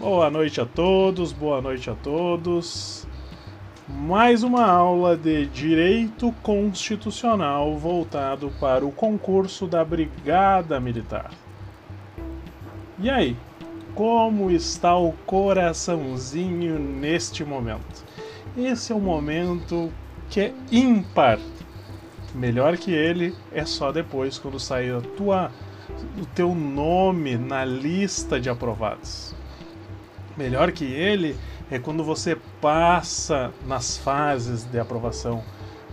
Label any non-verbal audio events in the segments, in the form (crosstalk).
Boa noite a todos, boa noite a todos. Mais uma aula de Direito Constitucional voltado para o concurso da Brigada Militar. E aí, como está o coraçãozinho neste momento? Esse é um momento que é ímpar. Melhor que ele é só depois quando sair a tua, o teu nome na lista de aprovados. Melhor que ele é quando você passa nas fases de aprovação.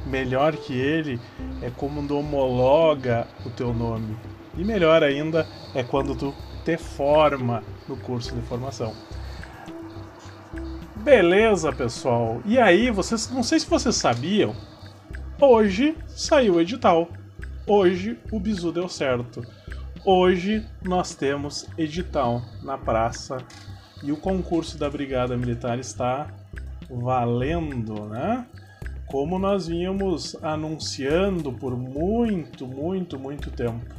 Melhor que ele é quando homologa o teu nome. E melhor ainda é quando tu te forma no curso de formação. Beleza, pessoal. E aí, vocês, não sei se vocês sabiam, hoje saiu o edital. Hoje o bizu deu certo. Hoje nós temos edital na praça e o concurso da Brigada Militar está valendo, né? Como nós vínhamos anunciando por muito, muito, muito tempo.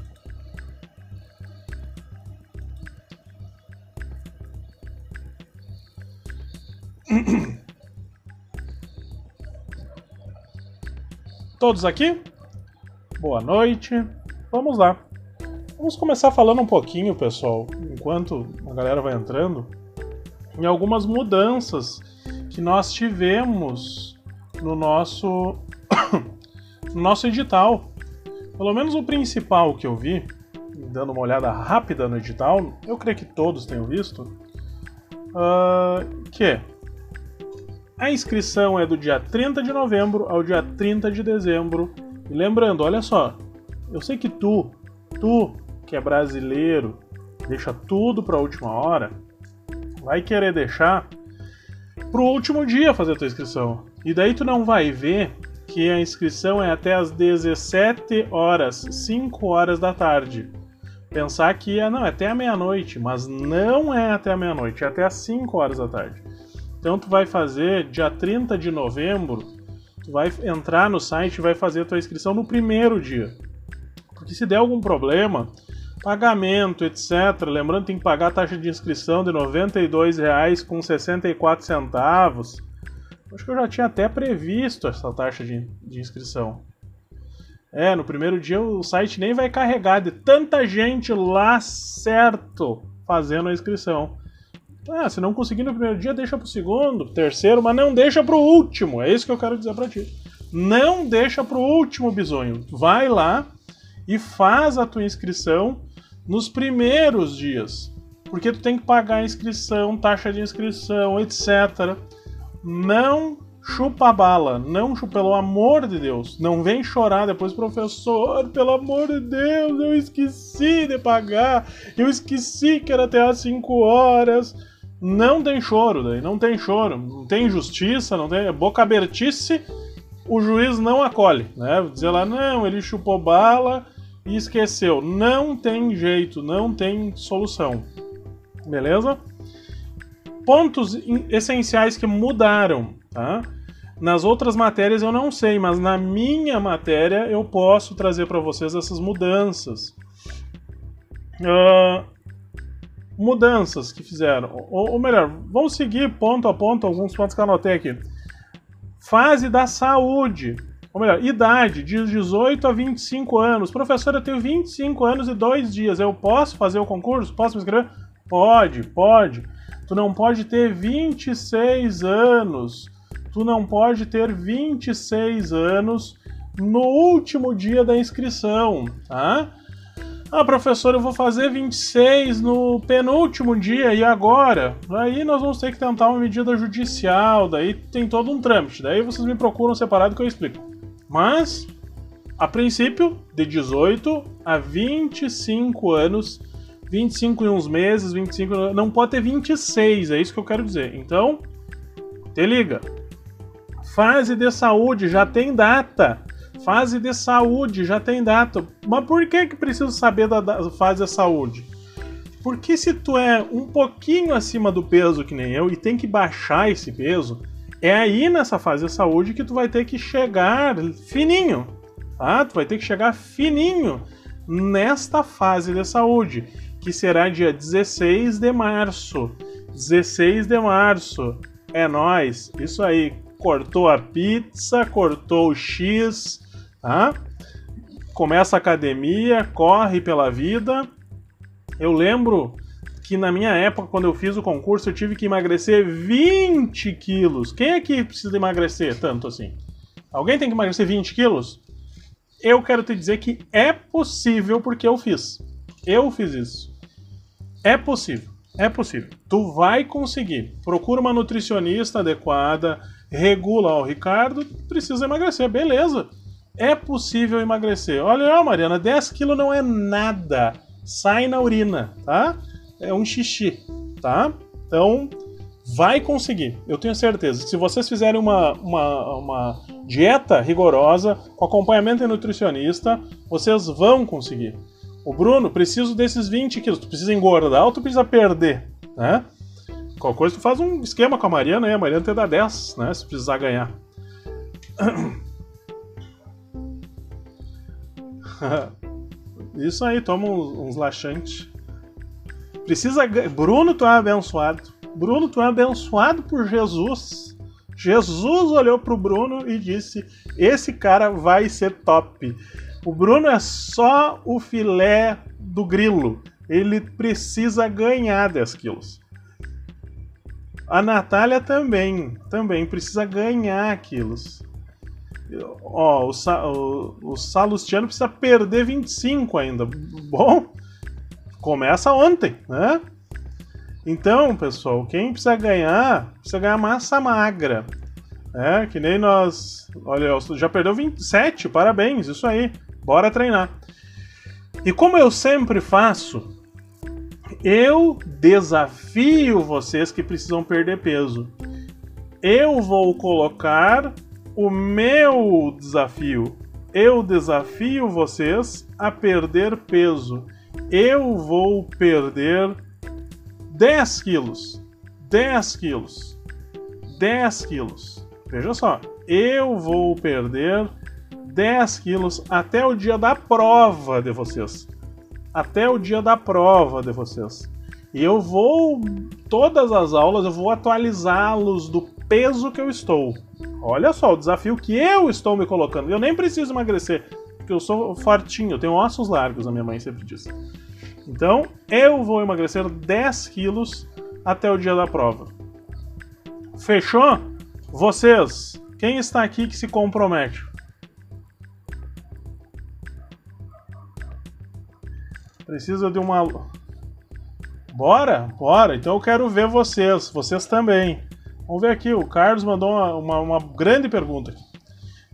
(coughs) Todos aqui? Boa noite. Vamos lá. Vamos começar falando um pouquinho, pessoal, enquanto a galera vai entrando, em algumas mudanças que nós tivemos no nosso (coughs) no nosso edital. Pelo menos o principal que eu vi, dando uma olhada rápida no edital, eu creio que todos tenham visto, uh, que a inscrição é do dia 30 de novembro ao dia 30 de dezembro. E lembrando, olha só, eu sei que tu, tu que é brasileiro, deixa tudo para a última hora, vai querer deixar pro último dia fazer a tua inscrição. E daí tu não vai ver que a inscrição é até as 17 horas, 5 horas da tarde. Pensar que é, não, é até a meia-noite, mas não é até a meia-noite, é até as 5 horas da tarde. Então tu vai fazer dia 30 de novembro, tu vai entrar no site e vai fazer a tua inscrição no primeiro dia. Porque se der algum problema, Pagamento, etc. Lembrando tem que pagar a taxa de inscrição de R$ 92,64. Acho que eu já tinha até previsto essa taxa de, de inscrição. É, no primeiro dia o site nem vai carregar de tanta gente lá certo fazendo a inscrição. Ah, se não conseguir no primeiro dia, deixa pro segundo, terceiro, mas não deixa pro último. É isso que eu quero dizer para ti. Não deixa pro último bisonho. Vai lá e faz a tua inscrição nos primeiros dias, porque tu tem que pagar a inscrição, taxa de inscrição, etc. Não chupa bala, não chupa, pelo amor de Deus. Não vem chorar depois, professor, pelo amor de Deus, eu esqueci de pagar, eu esqueci que era até às 5 horas. Não tem choro daí, não tem choro, não tem justiça, não tem. É boca abertice, o juiz não acolhe, né? Dizer lá, não, ele chupou bala e esqueceu. Não tem jeito, não tem solução. Beleza? Pontos essenciais que mudaram, tá? Nas outras matérias eu não sei, mas na minha matéria eu posso trazer para vocês essas mudanças. Uh, mudanças que fizeram. Ou, ou, melhor, vamos seguir ponto a ponto alguns pontos que eu anotei aqui. Fase da saúde ou melhor, idade, de 18 a 25 anos. Professor, eu tenho 25 anos e dois dias. Eu posso fazer o concurso? Posso me inscrever? Pode, pode. Tu não pode ter 26 anos. Tu não pode ter 26 anos no último dia da inscrição, tá? Ah, professor, eu vou fazer 26 no penúltimo dia e agora? Aí nós vamos ter que tentar uma medida judicial, daí tem todo um trâmite. Daí vocês me procuram separado que eu explico. Mas, a princípio, de 18 a 25 anos, 25 e uns meses, 25, não pode ter 26, é isso que eu quero dizer. Então, te liga. Fase de saúde já tem data. Fase de saúde já tem data. Mas por que que preciso saber da, da fase de saúde? Porque se tu é um pouquinho acima do peso que nem eu e tem que baixar esse peso, é aí nessa fase de saúde que tu vai ter que chegar fininho, tá? Tu vai ter que chegar fininho nesta fase de saúde, que será dia 16 de março. 16 de março. É nós. Isso aí. Cortou a pizza, cortou o X, tá? Começa a academia, corre pela vida. Eu lembro que na minha época, quando eu fiz o concurso, eu tive que emagrecer 20 quilos. Quem é que precisa emagrecer tanto assim? Alguém tem que emagrecer 20 quilos? Eu quero te dizer que é possível porque eu fiz. Eu fiz isso. É possível. É possível. Tu vai conseguir. Procura uma nutricionista adequada, regula, ó, o Ricardo precisa emagrecer, beleza. É possível emagrecer. Olha, ó, Mariana, 10 quilos não é nada. Sai na urina, tá? É um xixi, tá? Então, vai conseguir. Eu tenho certeza. Se vocês fizerem uma, uma, uma dieta rigorosa, com acompanhamento de nutricionista, vocês vão conseguir. O Bruno, preciso desses 20 quilos. Tu precisa engordar ou tu precisa perder, né? Qualquer coisa tu faz um esquema com a Mariana, né? A Mariana te dá 10, né? Se precisar ganhar. (coughs) Isso aí, toma uns, uns laxantes. Precisa. Bruno, tu é abençoado. Bruno, tu é abençoado por Jesus. Jesus olhou pro Bruno e disse: Esse cara vai ser top. O Bruno é só o filé do grilo. Ele precisa ganhar 10 quilos. A Natália também, também precisa ganhar quilos. Ó, o, Sa o, o Salustiano precisa perder 25 ainda. Bom, começa ontem, né? Então, pessoal, quem precisa ganhar, precisa ganhar massa magra. É, que nem nós. Olha, já perdeu 27, parabéns, isso aí. Bora treinar. E como eu sempre faço, eu desafio vocês que precisam perder peso. Eu vou colocar o meu desafio. Eu desafio vocês a perder peso. Eu vou perder 10 quilos. 10 quilos. 10 quilos. Veja só, eu vou perder 10 quilos até o dia da prova de vocês. Até o dia da prova de vocês. E eu vou, todas as aulas, eu vou atualizá-los do peso que eu estou. Olha só, o desafio que eu estou me colocando. Eu nem preciso emagrecer, porque eu sou fortinho, eu tenho ossos largos, a minha mãe sempre diz. Então, eu vou emagrecer 10 quilos até o dia da prova. Fechou? Vocês, quem está aqui que se compromete? Precisa de uma. Bora? Bora. Então eu quero ver vocês. Vocês também. Vamos ver aqui. O Carlos mandou uma, uma, uma grande pergunta.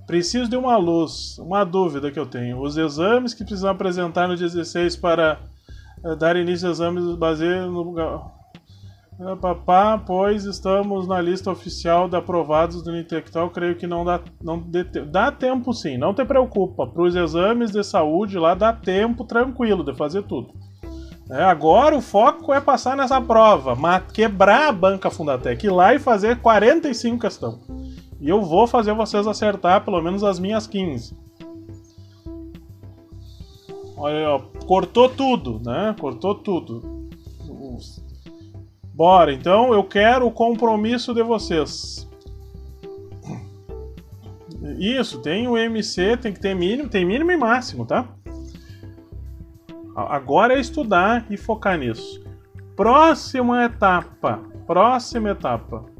Preciso de uma luz. Uma dúvida que eu tenho. Os exames que precisam apresentar no 16 para uh, dar início aos exames baseado no. Uh, papá, pois estamos na lista oficial de aprovados do intelectual, creio que não dá, não dá tempo sim, não te preocupa. Para os exames de saúde lá dá tempo tranquilo de fazer tudo. É, agora o foco é passar nessa prova, quebrar a banca Fundatec, ir lá e fazer 45 questões. E eu vou fazer vocês acertar pelo menos as minhas 15. Olha aí, ó, cortou tudo, né? Cortou tudo. Bora, então eu quero o compromisso de vocês. Isso, tem o MC, tem que ter mínimo, tem mínimo e máximo, tá? Agora é estudar e focar nisso. Próxima etapa. Próxima etapa.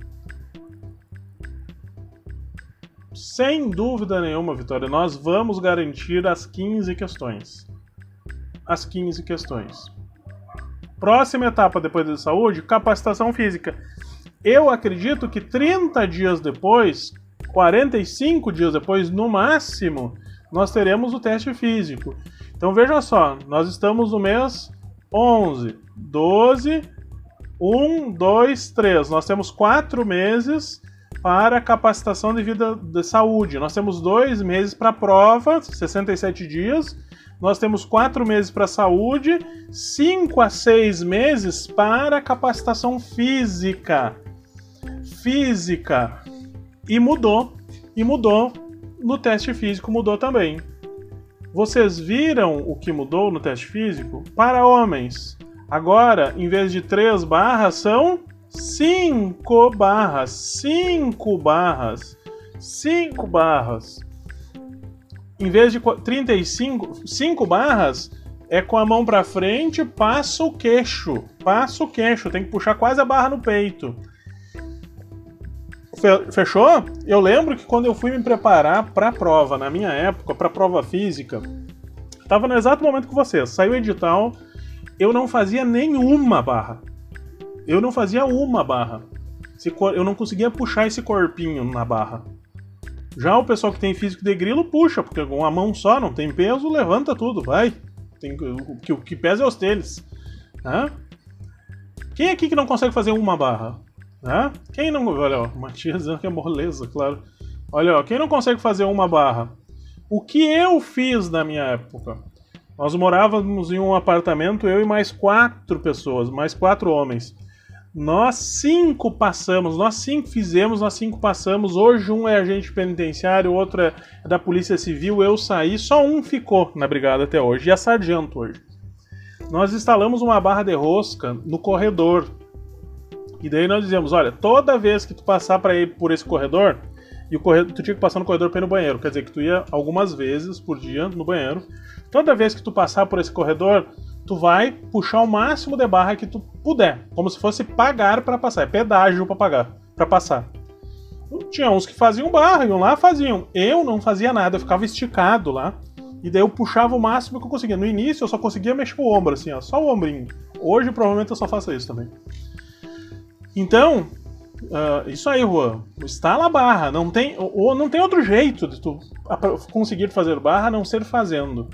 Sem dúvida nenhuma, Vitória, nós vamos garantir as 15 questões. As 15 questões. Próxima etapa depois da saúde, capacitação física. Eu acredito que 30 dias depois, 45 dias depois, no máximo, nós teremos o teste físico. Então veja só, nós estamos no mês 11, 12, 1, 2, 3. Nós temos quatro meses para capacitação de vida de saúde. Nós temos dois meses para prova, 67 dias. Nós temos quatro meses para saúde, cinco a seis meses para capacitação física. Física. E mudou. E mudou. No teste físico mudou também. Vocês viram o que mudou no teste físico? Para homens, agora, em vez de 3 barras, são 5 barras, 5 barras, 5 barras. Em vez de 35, 5 barras é com a mão para frente, passa o queixo, passa o queixo, tem que puxar quase a barra no peito. Fechou? Eu lembro que quando eu fui me preparar para a prova, na minha época, para a prova física, tava no exato momento que você, saiu o edital, eu não fazia nenhuma barra. Eu não fazia uma barra. Eu não conseguia puxar esse corpinho na barra. Já o pessoal que tem físico de grilo puxa, porque com uma mão só não tem peso, levanta tudo, vai. Tem, o, que, o que pesa é os teles. Né? Quem aqui que não consegue fazer uma barra? Né? Quem não. Olha, ó, Matias dizendo que é moleza, claro. Olha, ó, quem não consegue fazer uma barra? O que eu fiz na minha época? Nós morávamos em um apartamento, eu e mais quatro pessoas, mais quatro homens. Nós cinco passamos, nós cinco fizemos, nós cinco passamos. Hoje um é agente penitenciário, o outro é da Polícia Civil. Eu saí, só um ficou na brigada até hoje, e é sargento hoje. Nós instalamos uma barra de rosca no corredor. E daí nós dizemos: olha, toda vez que tu passar para ir por esse corredor, e o corredor, tu tinha que passar no corredor para ir no banheiro, quer dizer que tu ia algumas vezes por dia no banheiro. Toda vez que tu passar por esse corredor, tu vai puxar o máximo de barra que tu puder, como se fosse pagar para passar, é pedágio para pagar, para passar. Tinha uns que faziam barra, iam lá faziam. Eu não fazia nada, eu ficava esticado lá. E daí eu puxava o máximo que eu conseguia. No início eu só conseguia mexer o ombro, assim, ó, só o ombrinho. Hoje provavelmente eu só faço isso também. Então, uh, isso aí, Juan. Instala a barra. Não tem, ou não tem outro jeito de tu conseguir fazer barra a não ser fazendo.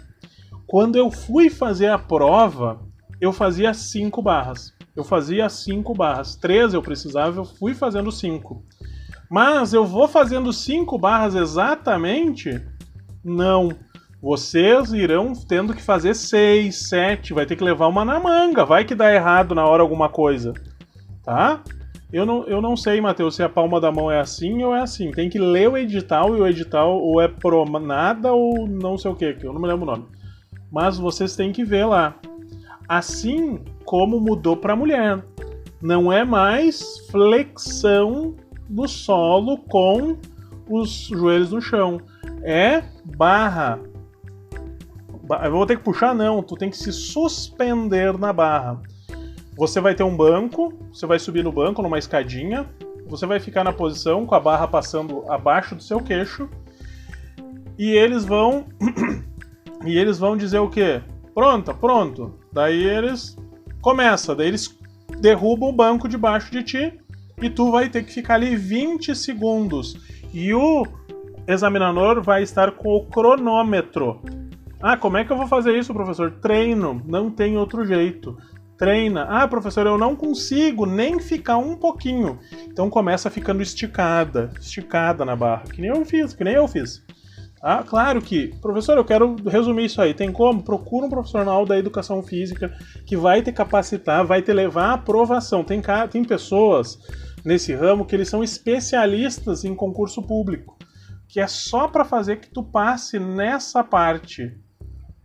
Quando eu fui fazer a prova, eu fazia cinco barras. Eu fazia cinco barras. Três eu precisava, eu fui fazendo cinco. Mas eu vou fazendo cinco barras exatamente? Não. Vocês irão tendo que fazer seis, sete, vai ter que levar uma na manga, vai que dá errado na hora alguma coisa. Tá? Eu não, eu não sei, Matheus, se a palma da mão é assim ou é assim. Tem que ler o edital e o edital ou é pro nada ou não sei o que, que eu não me lembro o nome mas vocês têm que ver lá. Assim como mudou para mulher. Não é mais flexão do solo com os joelhos no chão. É barra. Eu vou ter que puxar? Não, tu tem que se suspender na barra. Você vai ter um banco, você vai subir no banco numa escadinha, você vai ficar na posição com a barra passando abaixo do seu queixo e eles vão (clears throat) E eles vão dizer o quê? Pronta, pronto. Daí eles começa, daí eles derrubam o banco debaixo de ti e tu vai ter que ficar ali 20 segundos. E o examinador vai estar com o cronômetro. Ah, como é que eu vou fazer isso, professor? Treino, não tem outro jeito. Treina. Ah, professor, eu não consigo nem ficar um pouquinho. Então começa ficando esticada, esticada na barra, que nem eu fiz, que nem eu fiz. Ah, claro que, professor, eu quero resumir isso aí. Tem como? Procura um profissional da educação física que vai te capacitar, vai te levar à aprovação. Tem, tem pessoas nesse ramo que eles são especialistas em concurso público, que é só para fazer que tu passe nessa parte,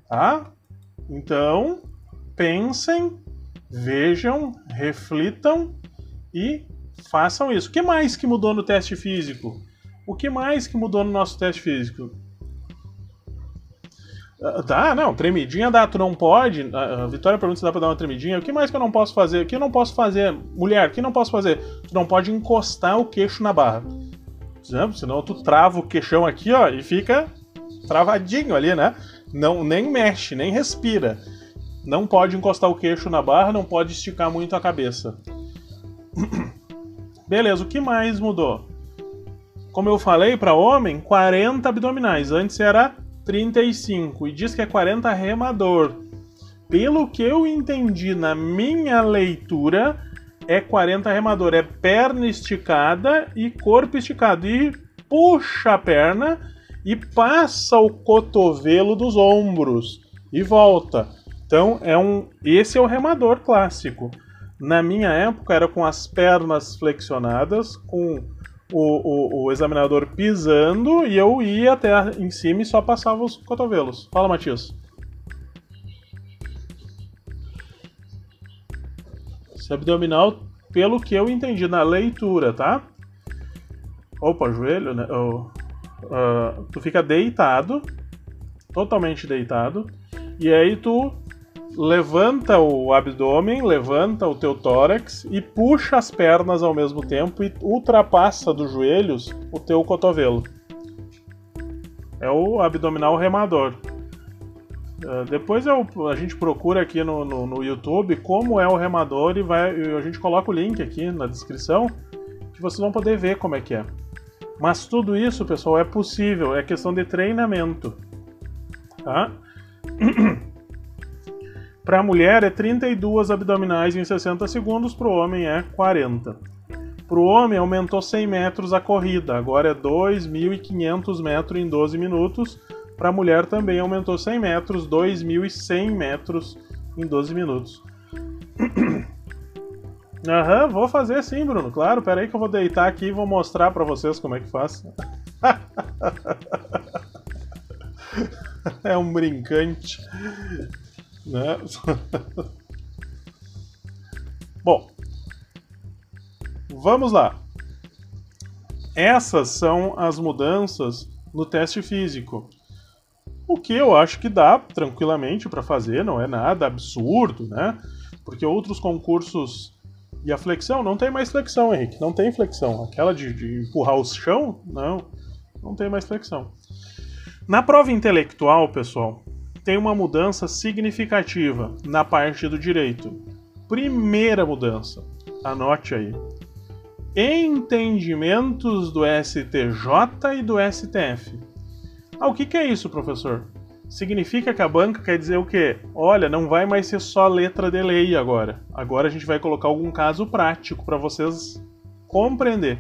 tá? Então, pensem, vejam, reflitam e façam isso. O que mais que mudou no teste físico? O que mais que mudou no nosso teste físico? Dá, não, tremidinha dá, tu não pode. A Vitória pergunta se dá pra dar uma tremidinha. O que mais que eu não posso fazer? O que eu não posso fazer? Mulher, o que não posso fazer? Tu não pode encostar o queixo na barra. Exemplo, senão tu trava o queixão aqui, ó, e fica travadinho ali, né? Não, nem mexe, nem respira. Não pode encostar o queixo na barra, não pode esticar muito a cabeça. (coughs) Beleza, o que mais mudou? Como eu falei, para homem, 40 abdominais. Antes era 35 e diz que é 40 remador. Pelo que eu entendi na minha leitura, é 40 remador, é perna esticada e corpo esticado. E puxa a perna e passa o cotovelo dos ombros e volta. Então é um, esse é o remador clássico. Na minha época era com as pernas flexionadas, com o, o, o, examinador pisando e eu ia até em cima e só passava os cotovelos. Fala, Matias. Esse abdominal pelo que eu entendi na leitura, tá? Opa, joelho, né? Oh, uh, tu fica deitado, totalmente deitado, e aí tu levanta o abdômen, levanta o teu tórax e puxa as pernas ao mesmo tempo e ultrapassa dos joelhos o teu cotovelo. É o abdominal remador. Uh, depois eu, a gente procura aqui no, no, no, YouTube como é o remador e vai, a gente coloca o link aqui na descrição que vocês vão poder ver como é que é. Mas tudo isso, pessoal, é possível, é questão de treinamento. Tá? (clears throat) Para a mulher é 32 abdominais em 60 segundos, para o homem é 40. Para o homem aumentou 100 metros a corrida, agora é 2.500 metros em 12 minutos. Para a mulher também aumentou 100 metros, 2.100 metros em 12 minutos. (clears throat) Aham, vou fazer sim, Bruno. Claro, peraí que eu vou deitar aqui e vou mostrar para vocês como é que faz. (laughs) é um brincante. Né? Bom, vamos lá. Essas são as mudanças no teste físico. O que eu acho que dá tranquilamente para fazer, não é nada absurdo, né? Porque outros concursos e a flexão não tem mais flexão, Henrique. Não tem flexão. Aquela de, de empurrar o chão, não. Não tem mais flexão. Na prova intelectual, pessoal, tem uma mudança significativa na parte do direito. Primeira mudança, anote aí. Entendimentos do STJ e do STF. Ah, o que, que é isso, professor? Significa que a banca quer dizer o quê? Olha, não vai mais ser só letra de lei agora. Agora a gente vai colocar algum caso prático para vocês compreender.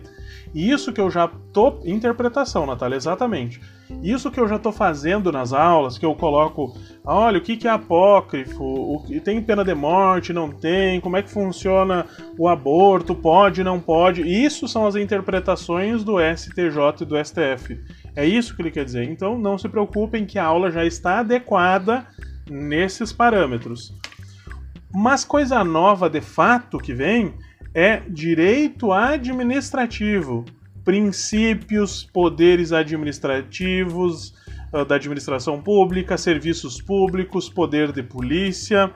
Isso que eu já tô interpretação, Natália, exatamente. Isso que eu já tô fazendo nas aulas, que eu coloco, olha, o que que é apócrifo, o que tem pena de morte, não tem, como é que funciona o aborto, pode, não pode. Isso são as interpretações do STJ e do STF. É isso que ele quer dizer. Então não se preocupem que a aula já está adequada nesses parâmetros. Mas coisa nova de fato que vem é direito administrativo, princípios, poderes administrativos uh, da administração pública, serviços públicos, poder de polícia,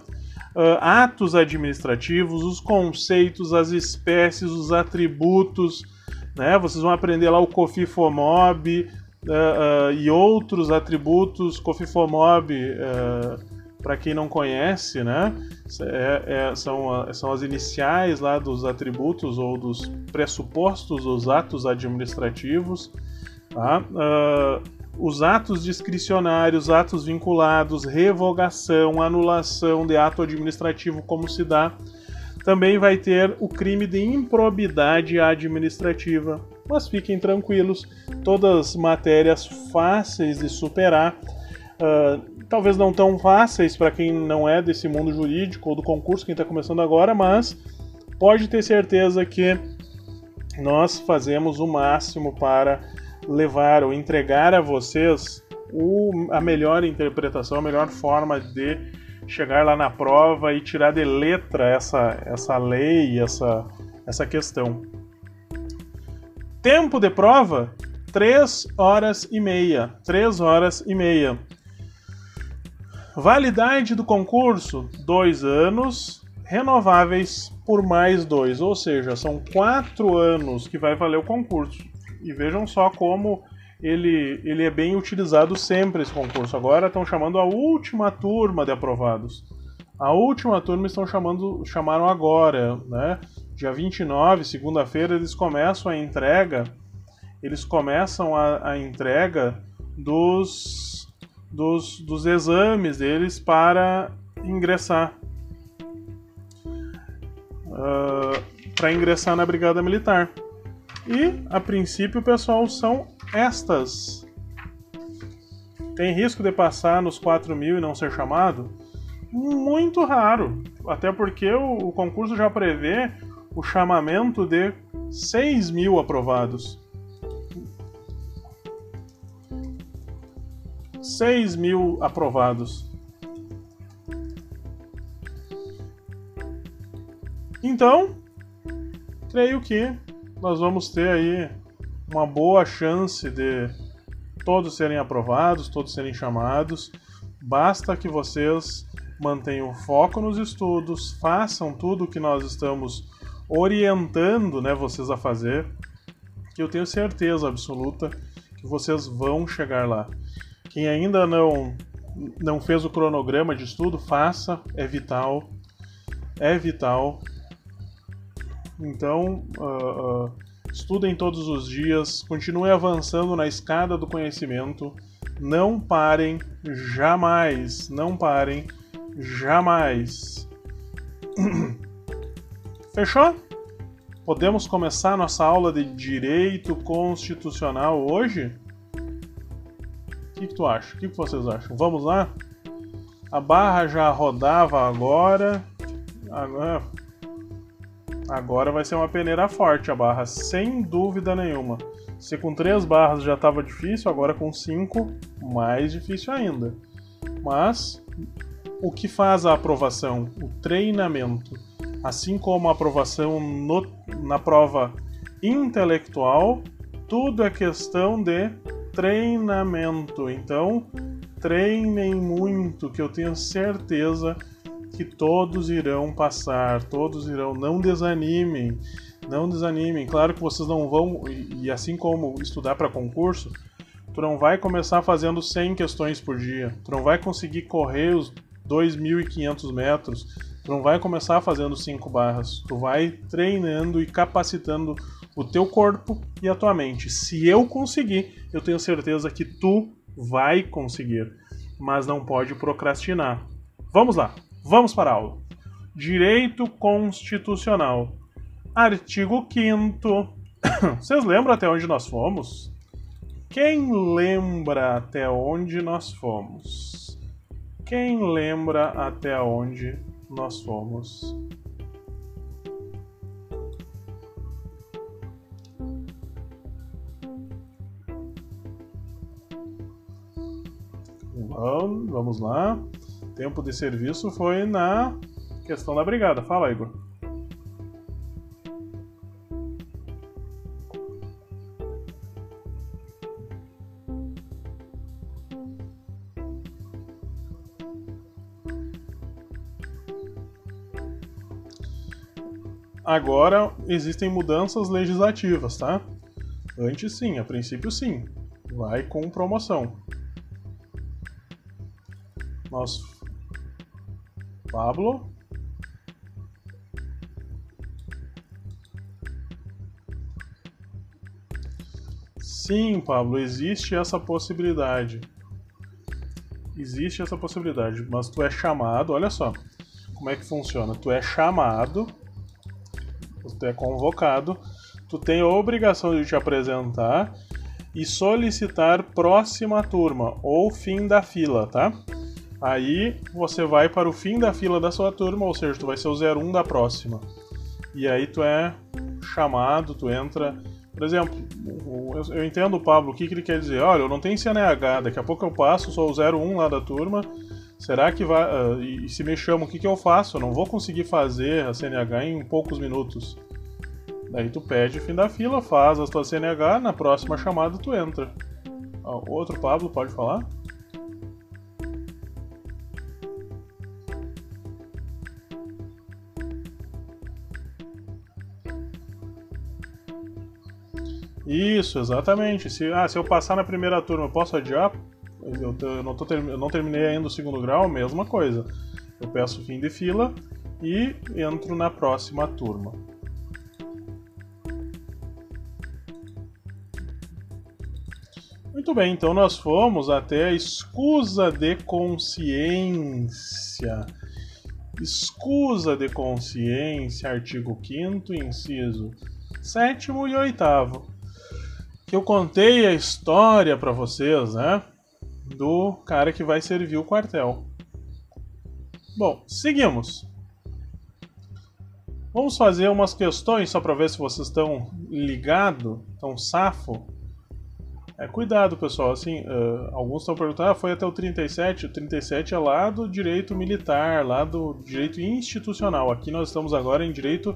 uh, atos administrativos, os conceitos, as espécies, os atributos. Né? Vocês vão aprender lá o COFIFOMOB, uh, uh, e outros atributos Cofifomob, uh, para quem não conhece, né? É, é, são, são as iniciais lá dos atributos ou dos pressupostos dos atos administrativos. Tá? os atos discricionários, atos vinculados, revogação, anulação de ato administrativo, como se dá. Também vai ter o crime de improbidade administrativa, mas fiquem tranquilos, todas matérias fáceis de superar. Uh, talvez não tão fáceis para quem não é desse mundo jurídico ou do concurso, quem está começando agora, mas pode ter certeza que nós fazemos o máximo para levar ou entregar a vocês o, a melhor interpretação, a melhor forma de chegar lá na prova e tirar de letra essa, essa lei, essa, essa questão. Tempo de prova: 3 horas e meia. 3 horas e meia. Validade do concurso: 2 anos, renováveis por mais dois, ou seja, são 4 anos que vai valer o concurso. E vejam só como ele, ele é bem utilizado sempre esse concurso. Agora estão chamando a última turma de aprovados. A última turma estão chamando, chamaram agora, né? dia 29, segunda-feira, eles começam a entrega, eles começam a, a entrega dos, dos, dos exames deles para ingressar. Uh, para ingressar na Brigada Militar. E, a princípio, pessoal, são estas. Tem risco de passar nos 4 mil e não ser chamado? Muito raro. Até porque o, o concurso já prevê o chamamento de 6 mil aprovados. 6 mil aprovados. Então, creio que nós vamos ter aí uma boa chance de todos serem aprovados, todos serem chamados. Basta que vocês mantenham foco nos estudos, façam tudo o que nós estamos orientando né, vocês a fazer, que eu tenho certeza absoluta que vocês vão chegar lá. Quem ainda não, não fez o cronograma de estudo, faça, é vital. É vital. Então, uh, uh, estudem todos os dias, continuem avançando na escada do conhecimento. Não parem jamais, não parem jamais. (clears throat) Fechou? Podemos começar nossa aula de direito constitucional hoje? Que, que tu acha? O que, que vocês acham? Vamos lá? A barra já rodava agora. Agora, agora vai ser uma peneira forte a barra, sem dúvida nenhuma. Se com três barras já estava difícil, agora com cinco, mais difícil ainda. Mas o que faz a aprovação? O treinamento. Assim como a aprovação no, na prova intelectual, tudo é questão de treinamento. Então, treinem muito, que eu tenho certeza que todos irão passar, todos irão. Não desanimem, não desanimem. Claro que vocês não vão, e assim como estudar para concurso, tu não vai começar fazendo 100 questões por dia, tu não vai conseguir correr os 2.500 metros, tu não vai começar fazendo 5 barras, tu vai treinando e capacitando o teu corpo e a tua mente. Se eu conseguir, eu tenho certeza que tu vai conseguir, mas não pode procrastinar. Vamos lá, vamos para a aula. Direito Constitucional. Artigo 5 (coughs) Vocês lembram até onde nós fomos? Quem lembra até onde nós fomos? Quem lembra até onde nós fomos? Vamos lá. Tempo de serviço foi na questão da brigada. Fala, Igor. Agora existem mudanças legislativas, tá? Antes sim, a princípio sim. Vai com promoção. Nós. Pablo. Sim, Pablo, existe essa possibilidade. Existe essa possibilidade, mas tu é chamado, olha só como é que funciona. Tu é chamado tu é convocado, tu tem a obrigação de te apresentar e solicitar próxima turma ou fim da fila, tá? Aí você vai para o fim da fila da sua turma, ou seja, tu vai ser o 01 da próxima. E aí tu é chamado, tu entra. Por exemplo, eu entendo o Pablo, o que, que ele quer dizer? Olha, eu não tenho CNH, daqui a pouco eu passo, sou o 01 lá da turma. Será que vai. Uh, e se me chamam, o que, que eu faço? Eu não vou conseguir fazer a CNH em poucos minutos. Daí tu pede fim da fila, faz a tua CNH, na próxima chamada tu entra. Outro Pablo, pode falar? Isso, exatamente. Se, ah, se eu passar na primeira turma, eu posso adiar? Eu, eu não, tô, eu não terminei ainda o segundo grau, mesma coisa. Eu peço fim de fila e entro na próxima turma. Muito bem, então nós fomos até a escusa de consciência. Escusa de consciência, artigo 5 inciso 7 e 8 que eu contei a história para vocês, né, do cara que vai servir o quartel. Bom, seguimos. Vamos fazer umas questões só para ver se vocês estão ligados, estão safo é, cuidado, pessoal. Assim, uh, alguns estão perguntando, ah, foi até o 37. O 37 é lá do direito militar, lá do direito institucional. Aqui nós estamos agora em direito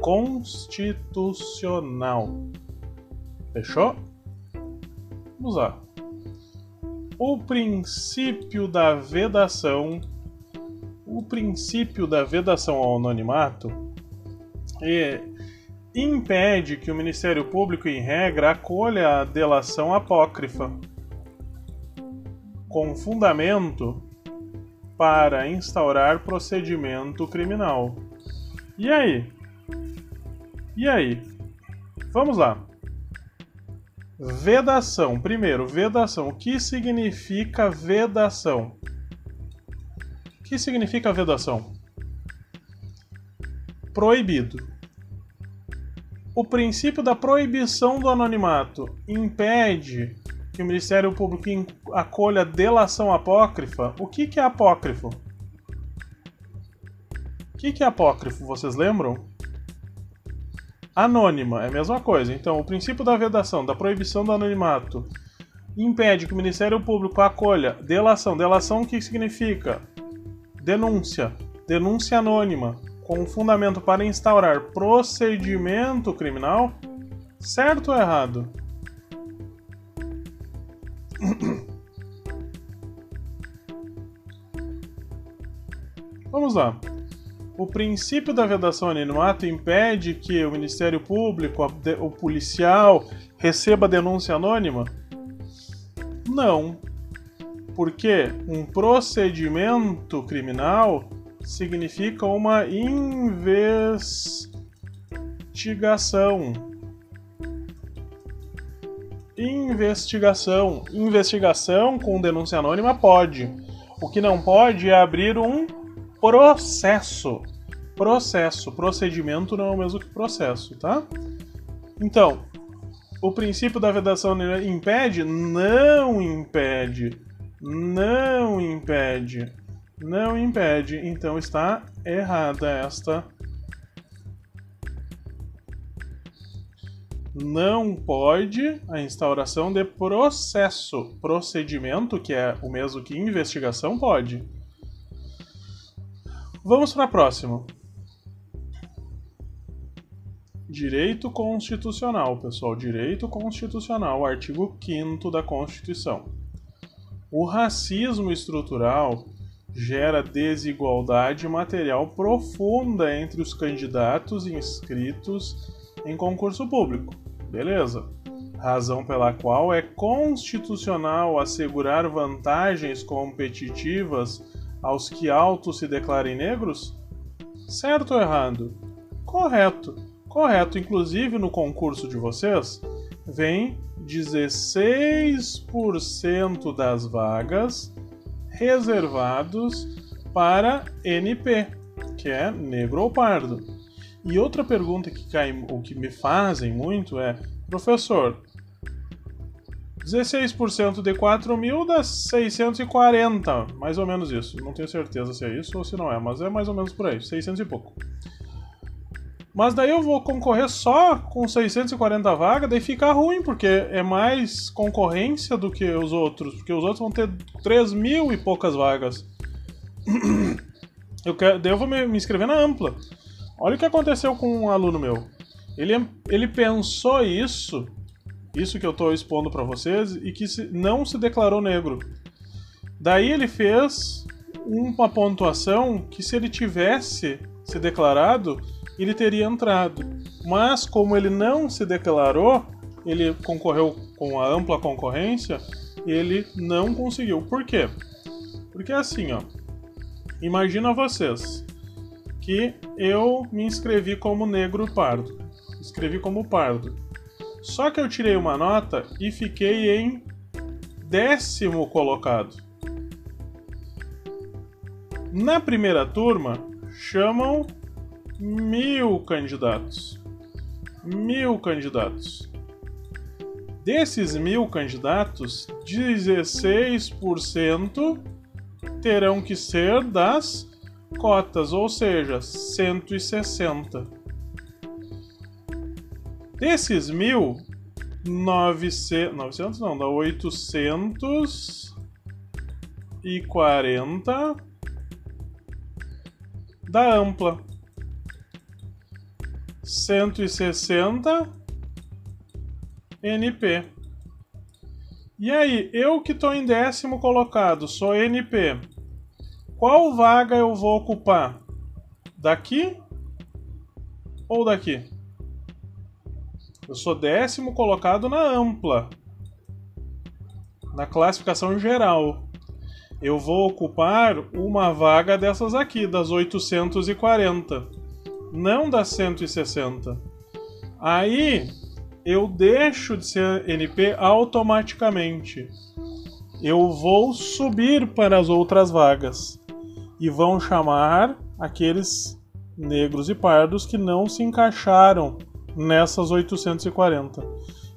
constitucional. Fechou? Vamos lá. O princípio da vedação, o princípio da vedação ao anonimato é, impede que o Ministério Público, em regra, acolha a delação apócrifa com fundamento para instaurar procedimento criminal. E aí? E aí? Vamos lá. Vedação. Primeiro, vedação. O que significa vedação? O que significa vedação? Proibido. O princípio da proibição do anonimato impede que o Ministério Público acolha delação apócrifa. O que, que é apócrifo? O que, que é apócrifo? Vocês lembram? Anônima, é a mesma coisa. Então, o princípio da vedação, da proibição do anonimato, impede que o Ministério Público acolha delação. Delação o que significa? Denúncia. Denúncia anônima, com fundamento para instaurar procedimento criminal. Certo ou errado? (coughs) Vamos lá. O princípio da vedação anonimato impede que o Ministério Público, o policial, receba denúncia anônima? Não. Porque um procedimento criminal significa uma investigação. Investigação. Investigação com denúncia anônima pode. O que não pode é abrir um processo. Processo, procedimento não é o mesmo que processo, tá? Então, o princípio da vedação impede? Não impede. Não impede. Não impede. Então está errada esta. Não pode a instauração de processo. Procedimento, que é o mesmo que investigação, pode. Vamos para a próxima. Direito constitucional, pessoal. Direito constitucional, artigo 5 da Constituição. O racismo estrutural gera desigualdade material profunda entre os candidatos inscritos em concurso público. Beleza. Razão pela qual é constitucional assegurar vantagens competitivas aos que autos se declarem negros? Certo ou errado? Correto. Correto. Inclusive no concurso de vocês, vem 16% das vagas reservados para NP, que é negro ou pardo. E outra pergunta que cai, o que me fazem muito é, professor, 16% de 4 mil dá 640, mais ou menos isso. Não tenho certeza se é isso ou se não é, mas é mais ou menos por aí, 600 e pouco. Mas daí eu vou concorrer só com 640 vagas, daí fica ruim, porque é mais concorrência do que os outros, porque os outros vão ter 3 mil e poucas vagas. Eu quero, daí eu vou me, me inscrever na ampla. Olha o que aconteceu com um aluno meu. Ele, ele pensou isso isso que eu estou expondo para vocês, e que se, não se declarou negro. Daí ele fez uma pontuação que se ele tivesse se declarado, ele teria entrado. Mas como ele não se declarou, ele concorreu com a ampla concorrência, ele não conseguiu. Por quê? Porque assim, ó. Imagina vocês que eu me inscrevi como negro pardo. Escrevi como pardo. Só que eu tirei uma nota e fiquei em décimo colocado. Na primeira turma, chamam mil candidatos. Mil candidatos. Desses mil candidatos, 16% terão que ser das cotas, ou seja, 160. Desses mil, 900, 900 não, dá 840 da ampla. 160 NP. E aí, eu que estou em décimo colocado, sou NP. Qual vaga eu vou ocupar? Daqui ou daqui? Eu sou décimo colocado na ampla, na classificação geral. Eu vou ocupar uma vaga dessas aqui, das 840, não das 160. Aí eu deixo de ser NP automaticamente. Eu vou subir para as outras vagas e vão chamar aqueles negros e pardos que não se encaixaram nessas 840.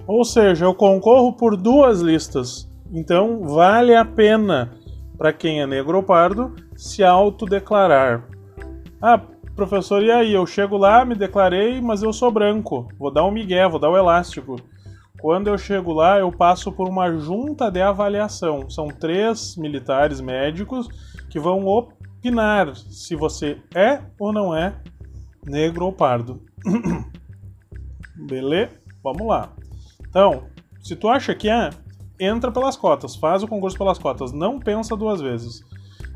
Ou seja, eu concorro por duas listas. Então vale a pena para quem é negro ou pardo se autodeclarar. Ah, professor, e aí? Eu chego lá, me declarei, mas eu sou branco. Vou dar um migué, vou dar o um elástico. Quando eu chego lá, eu passo por uma junta de avaliação. São três militares médicos que vão opinar se você é ou não é negro ou pardo. (clears throat) Beleza? Vamos lá. Então, se tu acha que é, entra pelas cotas, faz o concurso pelas cotas, não pensa duas vezes.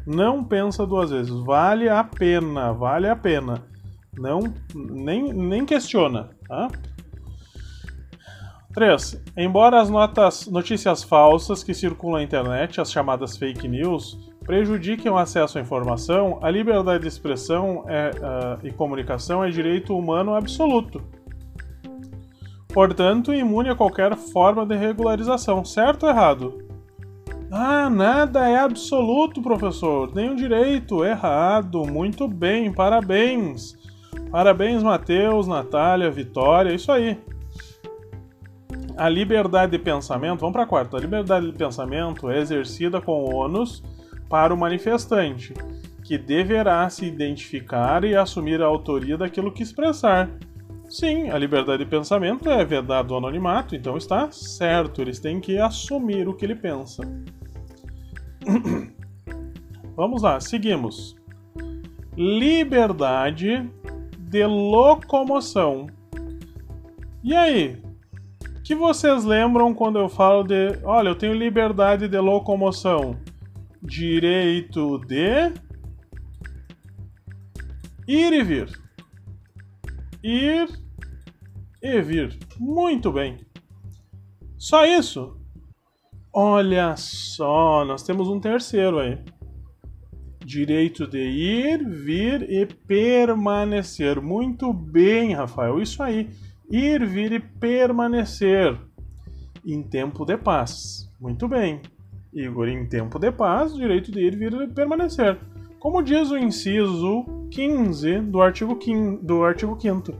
Não pensa duas vezes. Vale a pena, vale a pena. Não, nem, nem questiona, tá? 3. Embora as notas, notícias falsas que circulam na internet, as chamadas fake news, prejudiquem o acesso à informação, a liberdade de expressão é, uh, e comunicação é direito humano absoluto. Portanto, imune a qualquer forma de regularização, certo ou errado? Ah, nada é absoluto, professor. Nenhum direito. Errado. Muito bem, parabéns. Parabéns, Matheus, Natália, Vitória. Isso aí. A liberdade de pensamento, vamos para a quarta. A liberdade de pensamento é exercida com ônus para o manifestante, que deverá se identificar e assumir a autoria daquilo que expressar. Sim, a liberdade de pensamento é vedado o anonimato, então está certo, eles têm que assumir o que ele pensa. (coughs) Vamos lá, seguimos. Liberdade de locomoção. E aí? Que vocês lembram quando eu falo de. Olha, eu tenho liberdade de locomoção? Direito de. Ir e vir. Ir e vir. Muito bem. Só isso? Olha só, nós temos um terceiro aí. Direito de ir, vir e permanecer. Muito bem, Rafael. Isso aí. Ir, vir e permanecer. Em tempo de paz. Muito bem. Igor, em tempo de paz, direito de ir, vir e permanecer. Como diz o inciso 15 do artigo 5 do artigo 5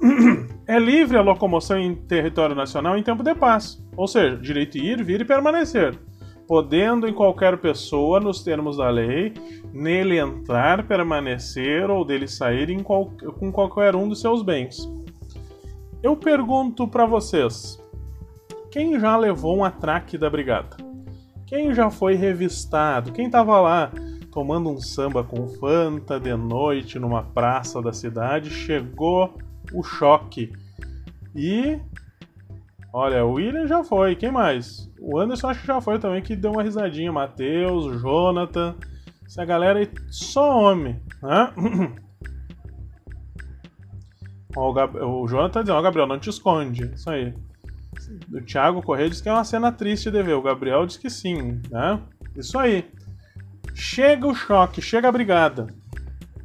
(clears throat) é livre a locomoção em território nacional em tempo de paz, ou seja, direito de ir, vir e permanecer, podendo em qualquer pessoa, nos termos da lei, nele entrar, permanecer ou dele sair qual, com qualquer um dos seus bens. Eu pergunto para vocês: quem já levou um atraque da brigada? Quem já foi revistado? Quem estava lá tomando um samba com Fanta de noite numa praça da cidade, chegou o choque. E. Olha, o William já foi, quem mais? O Anderson acho que já foi também, que deu uma risadinha. Matheus, Jonathan. Essa galera aí, só homem. Né? (clears throat) o, Gab... o Jonathan tá dizendo, ó, Gabriel, não te esconde. Isso aí. O Thiago Correia diz que é uma cena triste de ver. O Gabriel diz que sim, né? Isso aí. Chega o choque, chega a brigada.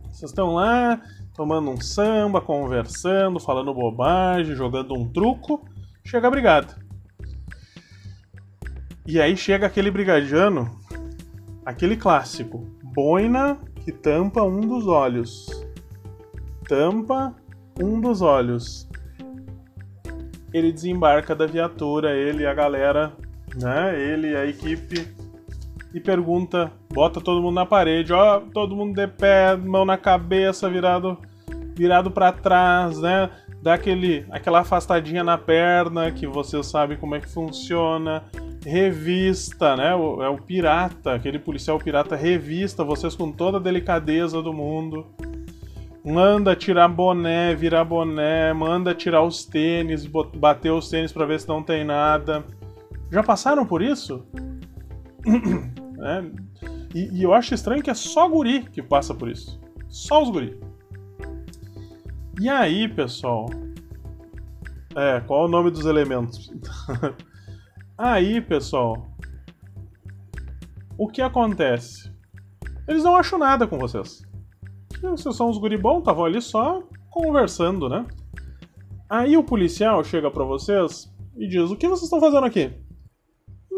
Vocês estão lá, tomando um samba, conversando, falando bobagem, jogando um truco, chega a brigada. E aí chega aquele brigadiano, aquele clássico, boina que tampa um dos olhos. Tampa um dos olhos. Ele desembarca da viatura, ele e a galera, né? Ele e a equipe e pergunta, bota todo mundo na parede, ó, todo mundo de pé, mão na cabeça, virado virado para trás, né? Dá aquele, aquela afastadinha na perna, que você sabe como é que funciona. Revista, né? O, é o pirata, aquele policial pirata revista vocês com toda a delicadeza do mundo. manda tirar boné, virar boné, manda tirar os tênis, bater os tênis para ver se não tem nada. Já passaram por isso? (clears throat) é. e, e, eu acho estranho que é só guri que passa por isso. Só os guri. E aí, pessoal? É, qual é o nome dos elementos? (laughs) aí, pessoal. O que acontece? Eles não acham nada com vocês. Vocês são uns guri bons, estavam ali só conversando, né? Aí o policial chega para vocês e diz: O que vocês estão fazendo aqui?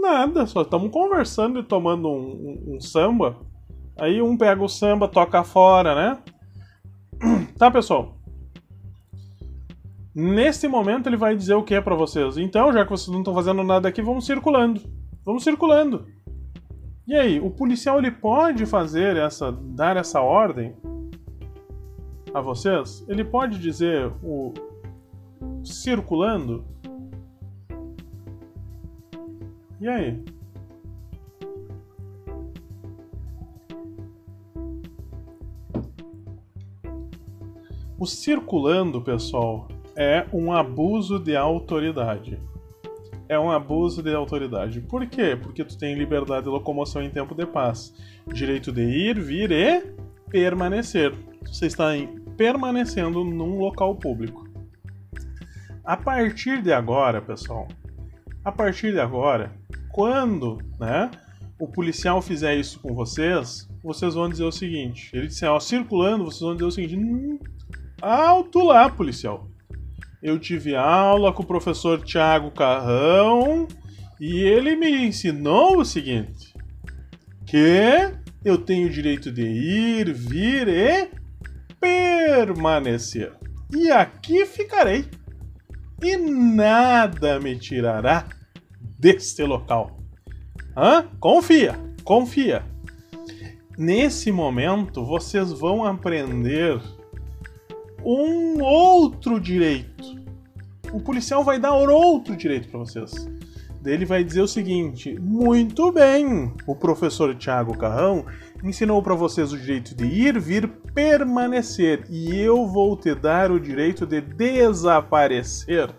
Nada, só estamos conversando e tomando um, um, um, samba. Aí um pega o samba, toca fora, né? (clears throat) Tá, pessoal? Nesse momento ele vai dizer o que para vocês. Então, já que vocês não estão fazendo nada aqui, vamos circulando. Vamos circulando. E aí, o policial ele pode fazer essa, dar essa ordem a vocês? Ele pode dizer o circulando? E aí? O circulando, pessoal, é um abuso de autoridade. É um abuso de autoridade. Por quê? Porque tu tem liberdade de locomoção em tempo de paz, direito de ir, vir e permanecer. Você está permanecendo num local público. A partir de agora, pessoal, a partir de agora, quando, né, o policial fizer isso com vocês, vocês vão dizer o seguinte: ele disser, ó, circulando, vocês vão dizer o seguinte: hum, alto lá, policial. Eu tive aula com o professor Tiago Carrão e ele me ensinou o seguinte: que eu tenho o direito de ir, vir e permanecer. E aqui ficarei. E nada me tirará deste local. Hã? Confia, confia. Nesse momento, vocês vão aprender um outro direito. O policial vai dar outro direito para vocês. Ele vai dizer o seguinte: muito bem, o professor Tiago Carrão ensinou para vocês o direito de ir, vir, permanecer, e eu vou te dar o direito de desaparecer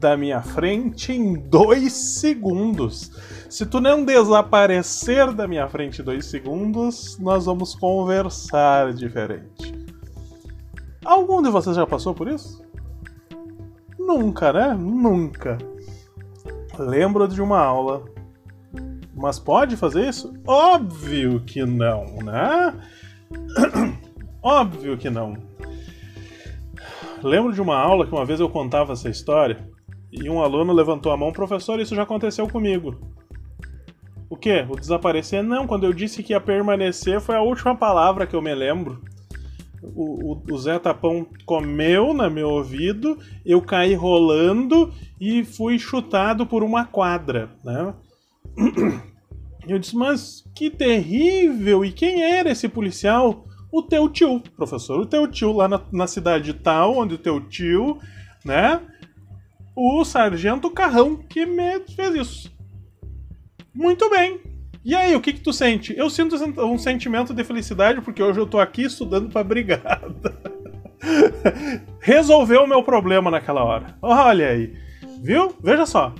da minha frente em dois segundos. Se tu não desaparecer da minha frente em dois segundos, nós vamos conversar diferente. Algum de vocês já passou por isso? Nunca, né? Nunca. Lembro de uma aula mas pode fazer isso? Óbvio que não, né? (clears throat) Óbvio que não. Lembro de uma aula que uma vez eu contava essa história e um aluno levantou a mão, professor, isso já aconteceu comigo. O quê? O desaparecer? Não, quando eu disse que ia permanecer foi a última palavra que eu me lembro. O, o, o Zé Tapão comeu no meu ouvido, eu caí rolando e fui chutado por uma quadra, né? Eu disse, mas que terrível! E quem era esse policial? O teu tio, professor. O teu tio lá na, na cidade tal, onde o teu tio, né? O sargento Carrão que me fez isso. Muito bem. E aí, o que que tu sente? Eu sinto um sentimento de felicidade porque hoje eu tô aqui estudando pra brigada. (laughs) Resolveu o meu problema naquela hora. Olha aí. Viu? Veja só.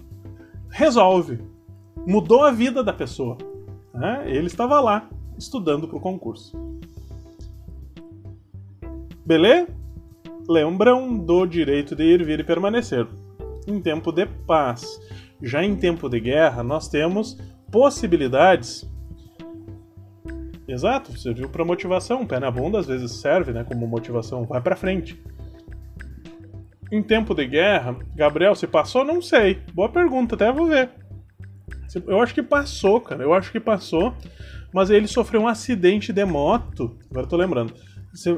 Resolve mudou a vida da pessoa. Né? Ele estava lá estudando para o concurso. Beleza? Lembram do direito de ir, vir e permanecer. Em tempo de paz. Já em tempo de guerra, nós temos possibilidades. Exato, serviu para motivação. Pé na bunda às vezes serve, né, como motivação. Vai para frente. Em tempo de guerra, Gabriel, se passou? Não sei. Boa pergunta, até vou ver. Eu acho que passou, cara. Eu acho que passou. Mas ele sofreu um acidente de moto. Agora eu tô lembrando.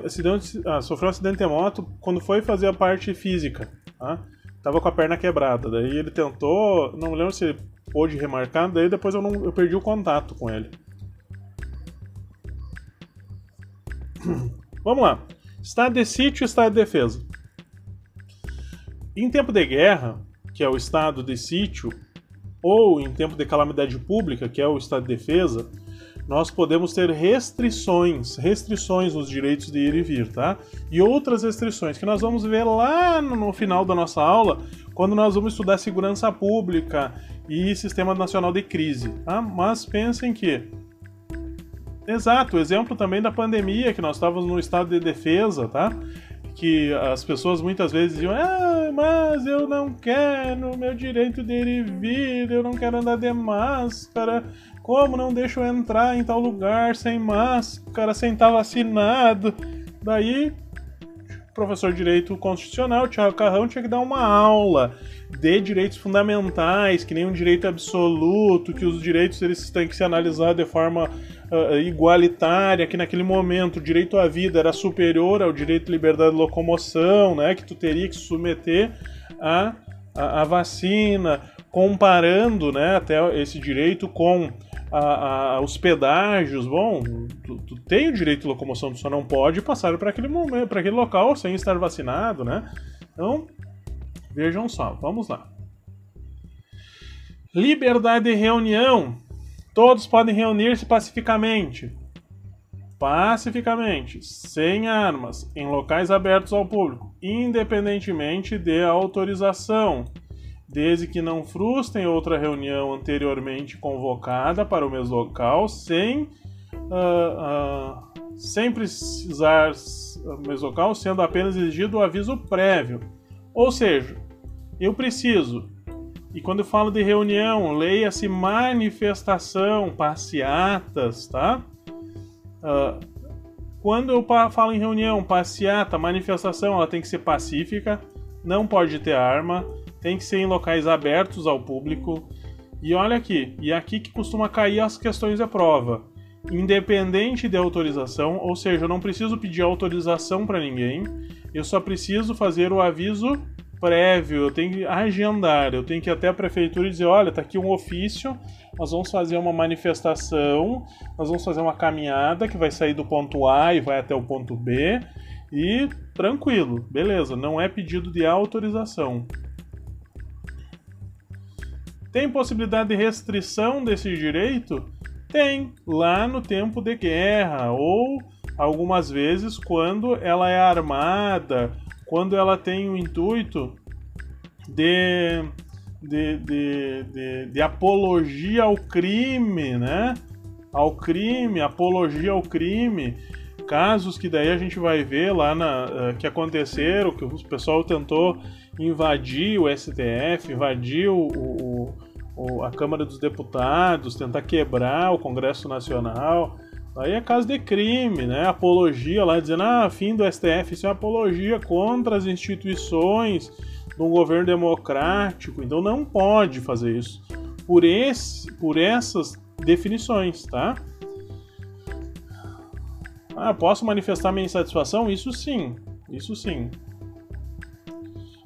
Acidente, ah, sofreu um acidente de moto quando foi fazer a parte física. Tá? Tava com a perna quebrada. Daí ele tentou. Não lembro se ele pôde remarcar. Daí depois eu, não, eu perdi o contato com ele. (clears throat) Vamos lá. Estado de sítio e estado de defesa. Em tempo de guerra, que é o estado de sítio, ou em tempo de calamidade pública, que é o estado de defesa, nós podemos ter restrições, restrições nos direitos de ir e vir, tá? E outras restrições que nós vamos ver lá no final da nossa aula, quando nós vamos estudar segurança pública e sistema nacional de crise, tá? Mas pensem que Exato, exemplo também da pandemia, que nós estávamos no estado de defesa, tá? Que as pessoas muitas vezes diziam, ah, mas eu não quero meu direito de ir e vir, eu não quero andar de máscara, como não deixo entrar em tal lugar sem máscara, sem estar vacinado? Daí, professor de Direito Constitucional, Tiago Carrão, tinha que dar uma aula de direitos fundamentais, que nem um direito absoluto, que os direitos eles têm que ser analisados de forma uh, igualitária, que naquele momento o direito à vida era superior ao direito de liberdade de locomoção, né, que tu teria que submeter a, a, a vacina, comparando né, até esse direito com a, a, os pedágios, bom, tu, tu, tem o direito de locomoção, tu só não pode passar para aquele momento, para aquele local sem estar vacinado, né? Então, vejam só, vamos lá. Liberdade de reunião. Todos podem reunir-se pacificamente. Pacificamente, sem armas, em locais abertos ao público, independentemente de autorização desde que não frustrem outra reunião anteriormente convocada para o mesmo local, sem, uh, uh, sem precisar o mesmo local, sendo apenas exigido o aviso prévio. Ou seja, eu preciso, e quando eu falo de reunião, leia-se manifestação, passeatas, tá? Uh, quando eu falo em reunião, passeata, manifestação, ela tem que ser pacífica, não pode ter arma, tem que ser em locais abertos ao público. E olha aqui, e aqui que costuma cair as questões da prova. Independente de autorização, ou seja, eu não preciso pedir autorização para ninguém, eu só preciso fazer o aviso prévio, eu tenho que agendar, eu tenho que ir até a prefeitura e dizer, olha, tá aqui um ofício, nós vamos fazer uma manifestação, nós vamos fazer uma caminhada que vai sair do ponto A e vai até o ponto B, e tranquilo, beleza, não é pedido de autorização. Tem possibilidade de restrição desse direito? Tem, lá no tempo de guerra, ou algumas vezes quando ela é armada, quando ela tem o intuito de, de, de, de, de apologia ao crime, né? Ao crime, apologia ao crime casos que daí a gente vai ver lá na, uh, que aconteceram, que o pessoal tentou invadir o STF, o, o, a Câmara dos Deputados, tentar quebrar o Congresso Nacional. Aí é caso de crime, né? Apologia lá dizendo, ah, fim do STF, isso é apologia contra as instituições de um governo democrático. Então não pode fazer isso. Por, esse, por essas definições, tá? Ah, posso manifestar minha insatisfação? Isso sim, isso sim.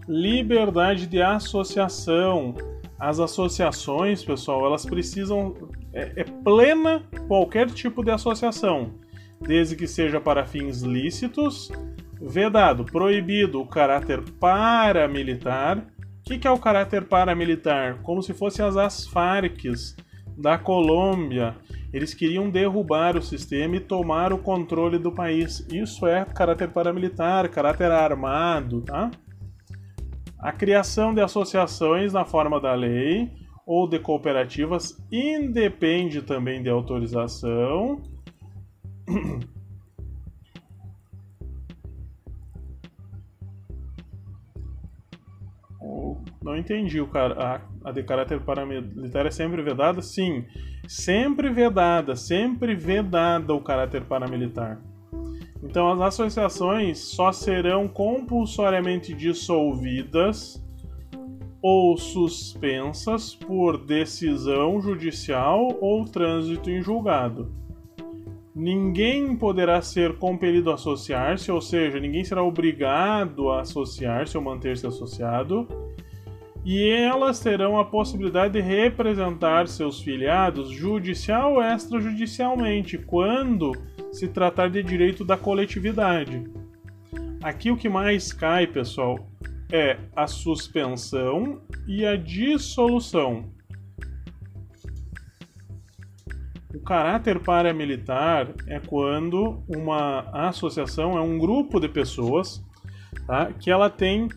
Liberdade de associação. As associações, pessoal, elas precisam. É, é plena qualquer tipo de associação, desde que seja para fins lícitos, vedado, proibido o caráter paramilitar. O que, que é o caráter paramilitar? Como se fossem as, as da Colômbia eles queriam derrubar o sistema e tomar o controle do país. Isso é caráter paramilitar, caráter armado, tá? A criação de associações na forma da lei ou de cooperativas independe também de autorização. Não entendi o cara. A, a de caráter paramilitar é sempre vedada? Sim, sempre vedada, sempre vedada o caráter paramilitar. Então as associações só serão compulsoriamente dissolvidas ou suspensas por decisão judicial ou trânsito em julgado. Ninguém poderá ser compelido a associar-se, ou seja, ninguém será obrigado a associar-se ou manter-se associado e elas terão a possibilidade de representar seus filiados judicial ou extrajudicialmente, quando se tratar de direito da coletividade. Aqui o que mais cai, pessoal, é a suspensão e a dissolução. O caráter paramilitar é quando uma associação é um grupo de pessoas tá, que ela tem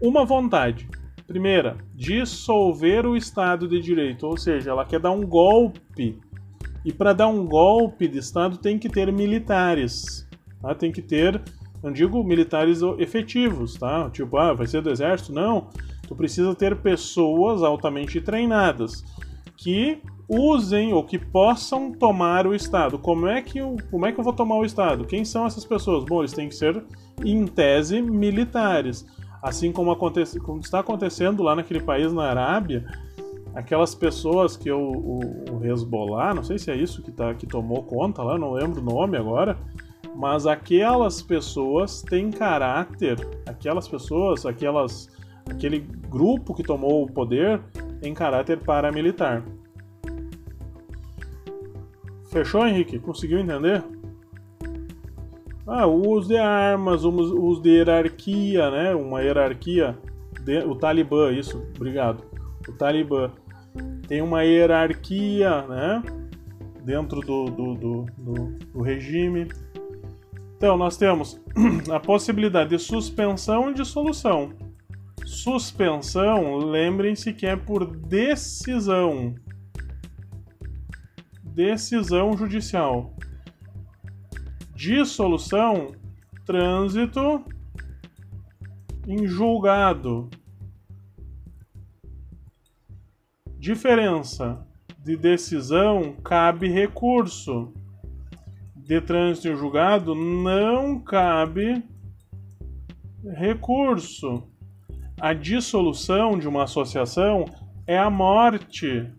uma vontade. Primeira, dissolver o Estado de Direito, ou seja, ela quer dar um golpe. E para dar um golpe de Estado tem que ter militares. Tá? Tem que ter, não digo militares efetivos, tá? Tipo, ah, vai ser do exército? Não. Tu precisa ter pessoas altamente treinadas que usem ou que possam tomar o Estado. Como é que eu, como é que eu vou tomar o Estado? Quem são essas pessoas? Bom, eles têm que ser, em tese, militares. Assim como, acontece, como está acontecendo lá naquele país na Arábia, aquelas pessoas que o, o, o Hezbollah, não sei se é isso que, tá, que tomou conta lá, não lembro o nome agora, mas aquelas pessoas têm caráter, aquelas pessoas, aquelas, aquele grupo que tomou o poder em caráter paramilitar. Fechou, Henrique? Conseguiu entender? Ah, o uso de armas, o uso de hierarquia, né? Uma hierarquia. De... O Talibã, isso, obrigado. O Talibã tem uma hierarquia, né? Dentro do, do, do, do, regime. Então, nós temos (clears throat) a possibilidade de suspensão e dissolução. Suspensão, lembrem-se que é por decisão decisão judicial. Dissolução, trânsito em julgado. Diferença de decisão cabe recurso. De trânsito em julgado não cabe recurso. A dissolução de uma associação é a morte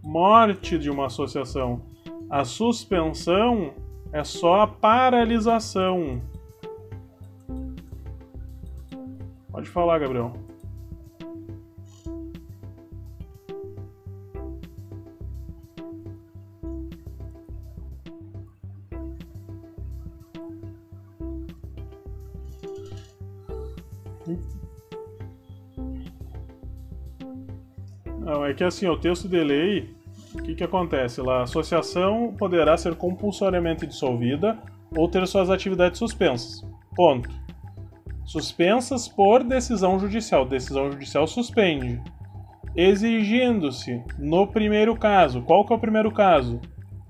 morte de uma associação. A suspensão é só a paralisação. Pode falar, Gabriel. É que assim, o texto de lei, o que, que acontece lá? A associação poderá ser compulsoriamente dissolvida ou ter suas atividades suspensas. Ponto. Suspensas por decisão judicial. Decisão judicial suspende. Exigindo-se, no primeiro caso, qual que é o primeiro caso?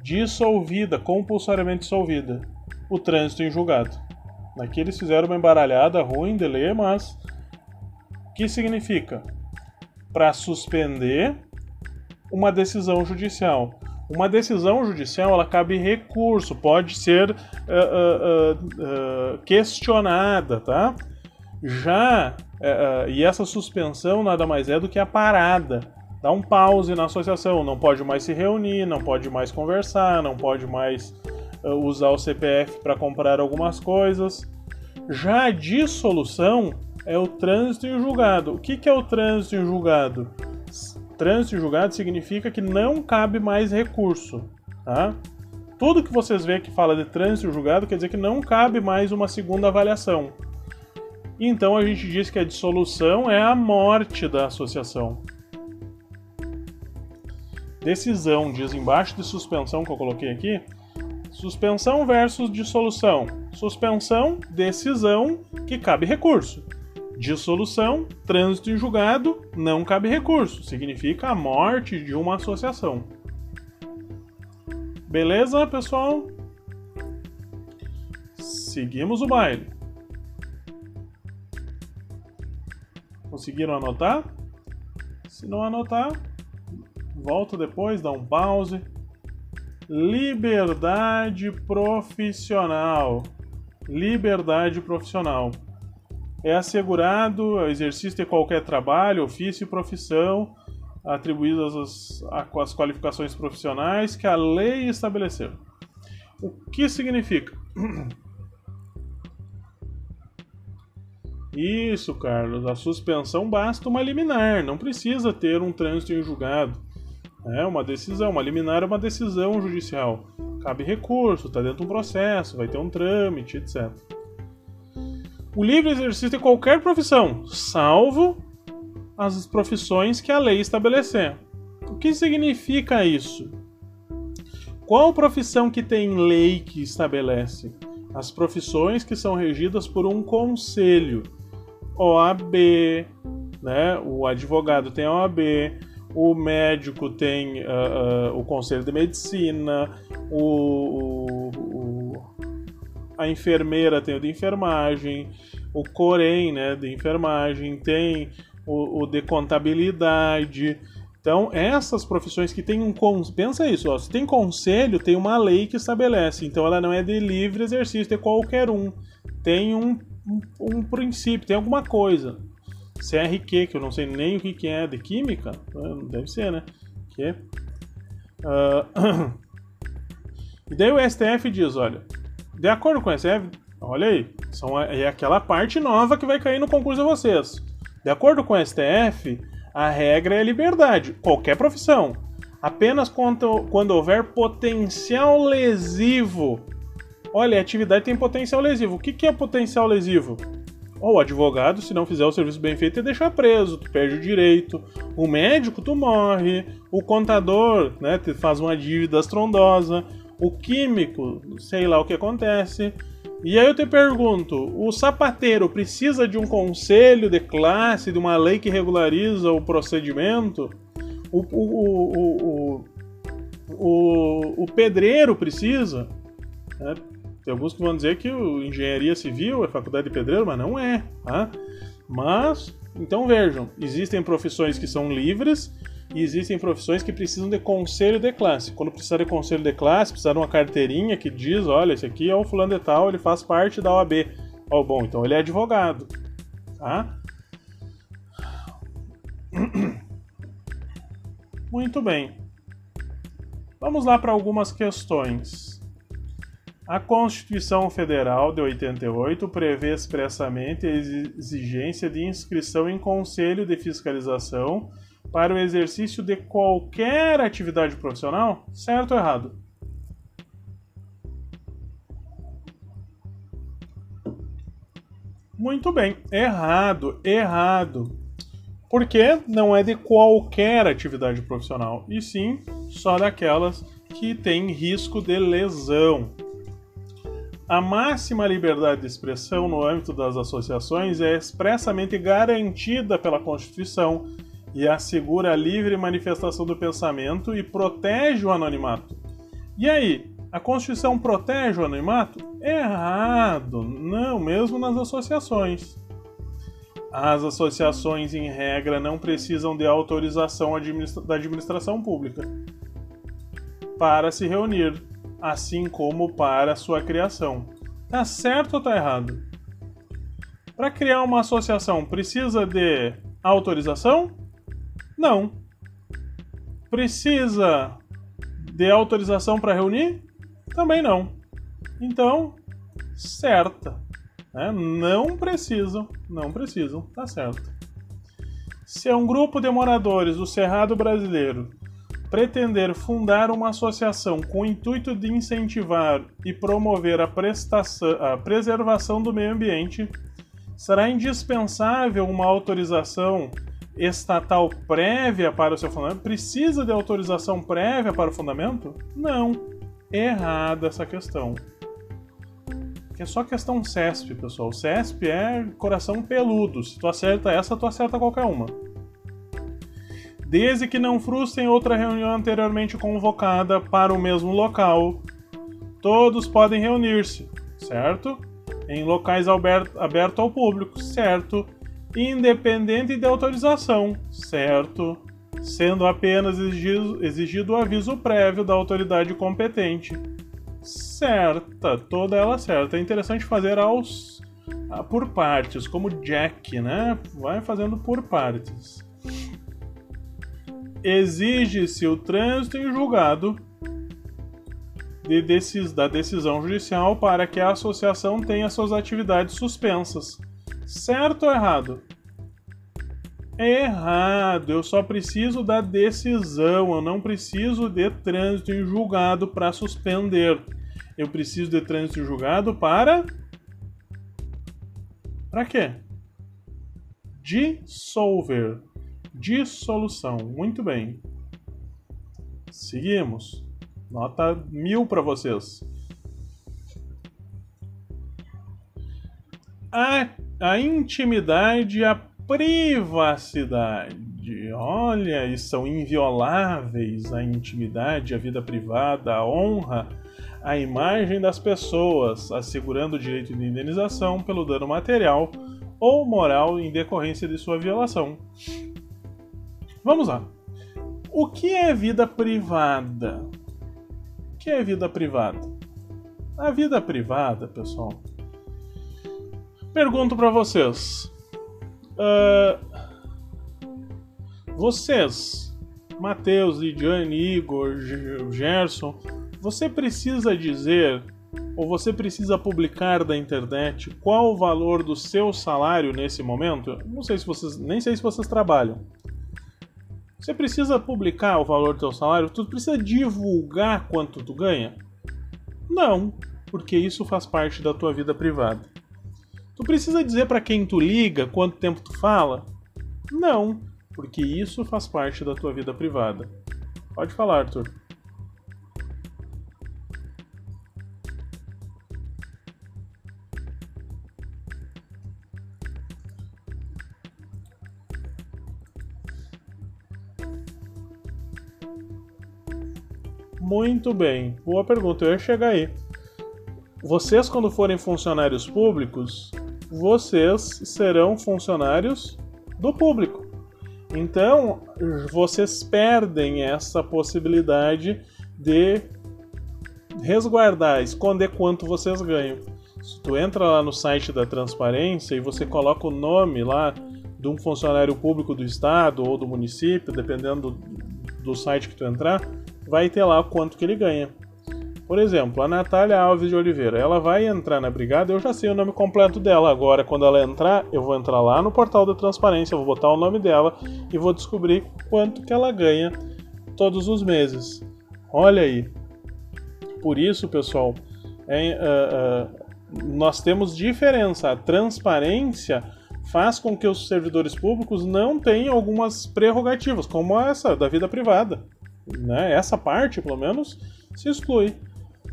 Dissolvida, compulsoriamente dissolvida. O trânsito em julgado. Aqui eles fizeram uma embaralhada ruim de ler, mas. Que significa? Para suspender uma decisão judicial. Uma decisão judicial ela cabe recurso, pode ser uh, uh, uh, questionada, tá? Já e essa suspensão nada mais é do que a parada, dá um pause na associação, não pode mais se reunir, não pode mais conversar, não pode mais usar o CPF para comprar algumas coisas. Já a dissolução é o trânsito em julgado. O que, que é o trânsito em julgado? Trânsito em julgado significa que não cabe mais recurso. Tá? Tudo que vocês veem que fala de trânsito em julgado quer dizer que não cabe mais uma segunda avaliação. Então a gente diz que a dissolução é a morte da associação. Decisão, diz embaixo de suspensão que eu coloquei aqui. Suspensão versus dissolução. Suspensão, decisão que cabe recurso. Dissolução, trânsito em julgado, não cabe recurso. Significa a morte de uma associação. Beleza, pessoal? Seguimos o baile. Conseguiram anotar? Se não anotar, volta depois, dá um pause. Liberdade profissional. Liberdade profissional é assegurado o exercício de qualquer trabalho, ofício e profissão atribuídas às, às qualificações profissionais que a lei estabeleceu. O que significa? Isso, Carlos. A suspensão basta uma liminar, não precisa ter um trânsito em julgado. É uma decisão, uma liminar é uma decisão judicial. Cabe recurso, está dentro de um processo, vai ter um trâmite, etc o livre exercício de qualquer profissão, salvo as profissões que a lei estabelecer. O que significa isso? Qual profissão que tem lei que estabelece? As profissões que são regidas por um conselho. OAB, né? o advogado tem OAB, o médico tem uh, uh, o conselho de medicina, o, o, a enfermeira tem o de enfermagem, o Corém né, de enfermagem, tem o, o de contabilidade. Então, essas profissões que têm um. Pensa isso, ó, se tem conselho, tem uma lei que estabelece. Então, ela não é de livre exercício de qualquer um. Tem um, um, um princípio, tem alguma coisa. CRQ, que eu não sei nem o que, que é, de química, né, deve ser, né? Que uh... (coughs) E daí o STF diz: olha, de acordo com o STF, olha aí, são, é aquela parte nova que vai cair no concurso de vocês. De acordo com o STF, a regra é liberdade, qualquer profissão. Apenas quando, quando houver potencial lesivo. Olha, a atividade tem potencial lesivo. O que, que é potencial lesivo? O advogado, se não fizer o serviço bem feito, é deixar preso, tu perde o direito. O médico, tu morre. O contador, né, faz uma dívida estrondosa. O químico, sei lá o que acontece. E aí eu te pergunto, o sapateiro precisa de um conselho de classe, de uma lei que regulariza o procedimento? O, o, o, o, pedreiro precisa? É, tem alguns que vão dizer que o engenharia civil é faculdade de pedreiro, mas não é. Tá? Mas, então vejam, existem profissões que são livres e existem profissões que precisam de conselho de classe. Quando precisar de conselho de classe, precisar de uma carteirinha que diz, olha, esse aqui é o fulano de tal, ele faz parte da OAB. Ó, oh, bom, então ele é advogado, tá? (clears throat) Muito bem. Vamos lá para algumas questões. A Constituição Federal de 88 prevê expressamente a exigência de inscrição em conselho de fiscalização para o exercício de qualquer atividade profissional? Certo ou errado? Muito bem, errado, errado. Porque não é de qualquer atividade profissional, e sim só daquelas que têm risco de lesão. A máxima liberdade de expressão no âmbito das associações é expressamente garantida pela Constituição e assegura a livre manifestação do pensamento e protege o anonimato. E aí, a Constituição protege o anonimato? Errado, não, mesmo nas associações. As associações, em regra, não precisam de autorização administra da administração pública para se reunir, assim como para sua criação. Tá certo ou tá errado? Para criar uma associação, precisa de autorização? Não. Precisa de autorização para reunir? Também não. Então, certa. Né? Não precisam, não precisam, tá certo. Se é um grupo de moradores do Cerrado Brasileiro pretender fundar uma associação com o intuito de incentivar e promover a, a preservação do meio ambiente, será indispensável uma autorização estatal prévia para o seu fundamento? Precisa de autorização prévia para o fundamento? Não. Errada essa questão. Que é só questão CESP, pessoal. CESP é coração peludo. Se tu acerta essa, tu acerta qualquer uma. Desde que não frustrem outra reunião anteriormente convocada para o mesmo local, todos podem reunir-se, certo? Em locais abertos ao público, certo? Independente de autorização, certo? Sendo apenas exigido, o aviso prévio da autoridade competente. Certa, toda ela certa. É interessante fazer aos ah, por partes, como Jack, né? Vai fazendo por partes. Exige-se o trânsito em julgado de decis, da decisão judicial para que a associação tenha suas atividades suspensas Certo ou errado? Errado. Eu só preciso da decisão. Eu não preciso de trânsito em julgado para suspender. Eu preciso de trânsito em julgado para. Para quê? Dissolver. Dissolução. Muito bem. Seguimos. Nota mil para vocês. A, a intimidade e a privacidade. Olha, e são invioláveis a intimidade, a vida privada, a honra, a imagem das pessoas, assegurando o direito de indenização pelo dano material ou moral em decorrência de sua violação. Vamos lá. O que é vida privada? O que é vida privada? A vida privada, pessoal. Pergunto para vocês. Uh, vocês, Matheus, Lidiane, Igor, Gerson, você precisa dizer ou você precisa publicar da internet qual o valor do seu salário nesse momento? Não sei se vocês, nem sei se vocês trabalham. Você precisa publicar o valor do seu salário? Tu precisa divulgar quanto tu ganha? Não, porque isso faz parte da tua vida privada. Tu precisa dizer para quem tu liga quanto tempo tu fala? Não, porque isso faz parte da tua vida privada. Pode falar, Arthur. Muito bem, boa pergunta, eu ia chegar aí. Vocês, quando forem funcionários públicos, vocês serão funcionários do público. Então, vocês perdem essa possibilidade de resguardar, esconder quanto vocês ganham. Se tu entra lá no site da transparência e você coloca o nome lá de um funcionário público do estado ou do município, dependendo do, site que tu entrar, vai ter lá quanto que ele ganha. Por exemplo, a Natália Alves de Oliveira, ela vai entrar na brigada, eu já sei o nome completo dela. Agora, quando ela entrar, eu vou entrar lá no portal da transparência, vou botar o nome dela e vou descobrir quanto que ela ganha todos os meses. Olha aí. Por isso, pessoal, é, uh, uh, nós temos diferença. A transparência faz com que os servidores públicos não tenham algumas prerrogativas, como essa da vida privada né? Essa parte, pelo menos, se exclui.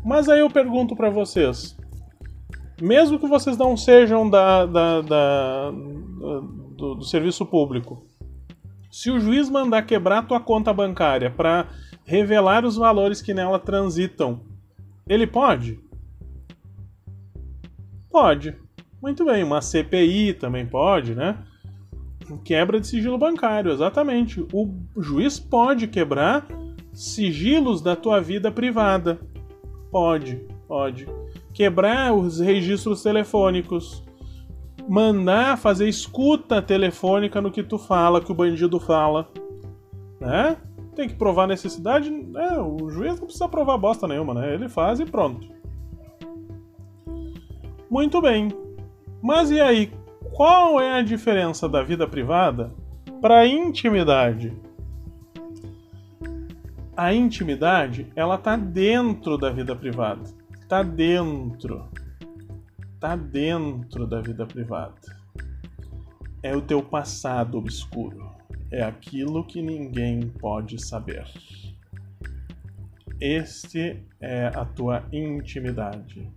Mas aí eu pergunto para vocês, mesmo que vocês não sejam da, da, da do, do, serviço público, se o juiz mandar quebrar tua conta bancária para revelar os valores que nela transitam, ele pode? Pode. Muito bem, uma CPI também pode, né? Quebra de sigilo bancário, exatamente. O juiz pode quebrar sigilos da tua vida privada. Pode, pode. Quebrar os registros telefônicos. Mandar fazer escuta telefônica no que tu fala, que o bandido fala. Né? Tem que provar necessidade. É, o juiz não precisa provar bosta nenhuma, né? Ele faz e pronto. Muito bem. Mas e aí? Qual é a diferença da vida privada para a intimidade? A intimidade, ela tá dentro da vida privada. Tá dentro. Tá dentro da vida privada. É o teu passado obscuro. É aquilo que ninguém pode saber. Este é a tua intimidade.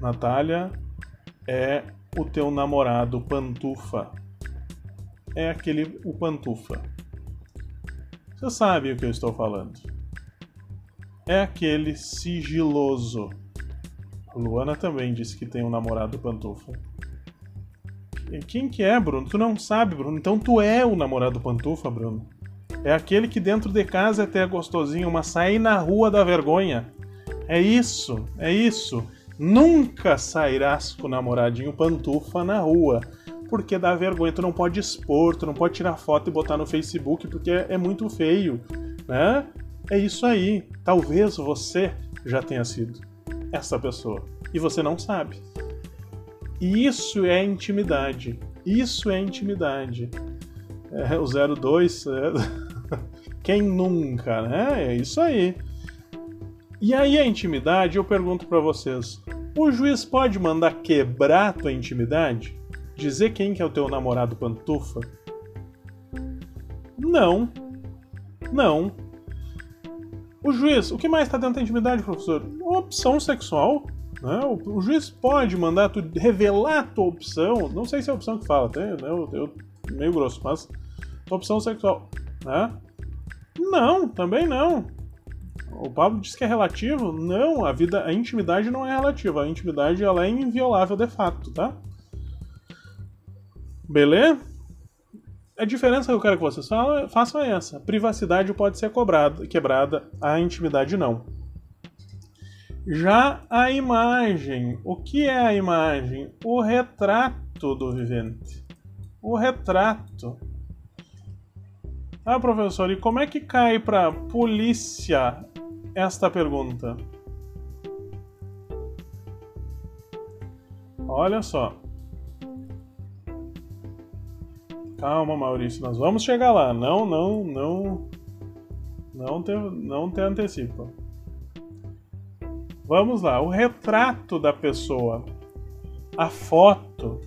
Natália é o teu namorado pantufa. É aquele o pantufa você sabe o que eu estou falando. É aquele sigiloso. Luana também disse que tem um namorado pantufa. Quem que é, Bruno? Tu não sabe, Bruno. Então tu é o namorado pantufa, Bruno. É aquele que dentro de casa é até gostosinho, mas sai na rua da vergonha. É isso, é isso. Nunca sairás com o namoradinho pantufa na rua porque dá vergonha, tu não pode expor, tu não pode tirar foto e botar no Facebook porque é, muito feio, né? É isso aí. Talvez você já tenha sido essa pessoa e você não sabe. E isso é intimidade. Isso é intimidade. É, o 02, é... (laughs) quem nunca, né? É isso aí. E aí a intimidade, eu pergunto para vocês, o juiz pode mandar quebrar tua intimidade? Dizer quem que é o teu namorado pantufa? Não. Não. O juiz, o que mais está dentro da intimidade, professor? Opção sexual. Né? O, o, juiz pode mandar tu revelar tua opção. Não sei se é a opção que fala, até, né? eu, eu, meio grosso, mas opção sexual. Né? Não, também não. O Pablo diz que é relativo. Não, a vida, a intimidade não é relativa. A intimidade ela é inviolável de fato, tá? Beleza? A diferença que eu quero que vocês façam é essa. Privacidade pode ser cobrada, quebrada, a intimidade não. Já a imagem. O que é a imagem? O retrato do vivente. O retrato. Ah, professor, e como é que cai para polícia esta pergunta? Olha só. Calma, Maurício, nós vamos chegar lá. Não, não, não. Não te, não te antecipa. Vamos lá, o retrato da pessoa. A foto.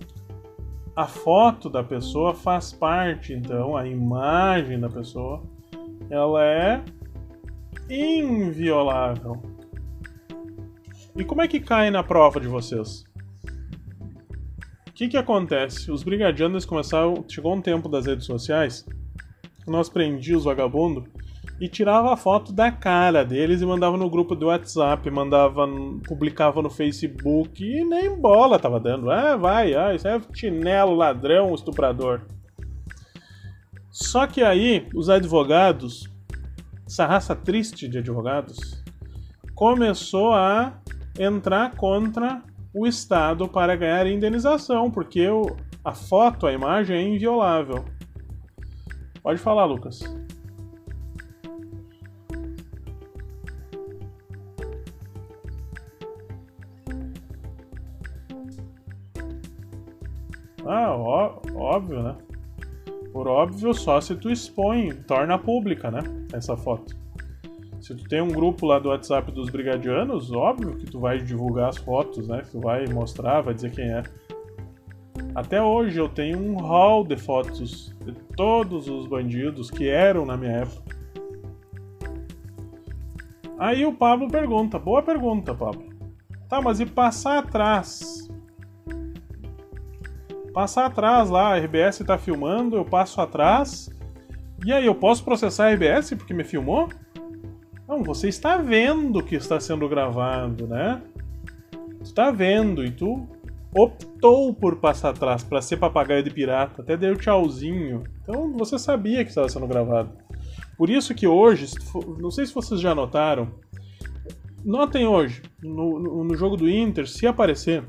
A foto da pessoa faz parte, então, a imagem da pessoa, ela é inviolável. E como é que cai na prova de vocês? Que, que acontece? Os brigadianos começaram. Chegou um tempo das redes sociais, nós prendíamos os vagabundos e tirava a foto da cara deles e mandava no grupo do WhatsApp, mandava, publicava no Facebook e nem bola tava dando. Ah, vai, ah, isso é chinelo, ladrão, estuprador. Só que aí os advogados, essa raça triste de advogados, começou a entrar contra o Estado para ganhar indenização, porque o, a foto, a imagem é inviolável. Pode falar, Lucas. Ah, ó, óbvio, né? Por óbvio, só se tu expõe, torna pública, né? Essa foto. Se tu tem um grupo lá do WhatsApp dos brigadianos, óbvio que tu vai divulgar as fotos, né? Tu vai mostrar, vai dizer quem é. Até hoje eu tenho um hall de fotos de todos os bandidos que eram na minha época. Aí o Pablo pergunta, boa pergunta, Pablo. Tá, mas e passar atrás? Passar atrás lá, a RBS tá filmando, eu passo atrás. E aí, eu posso processar a RBS porque me filmou? Não, você está vendo que está sendo gravado, né? Está vendo e tu optou por passar atrás para ser papagaio de pirata, até deu tchauzinho. Então você sabia que estava sendo gravado. Por isso que hoje, não sei se vocês já notaram, notem hoje, no, no, no jogo do Inter, se aparecer,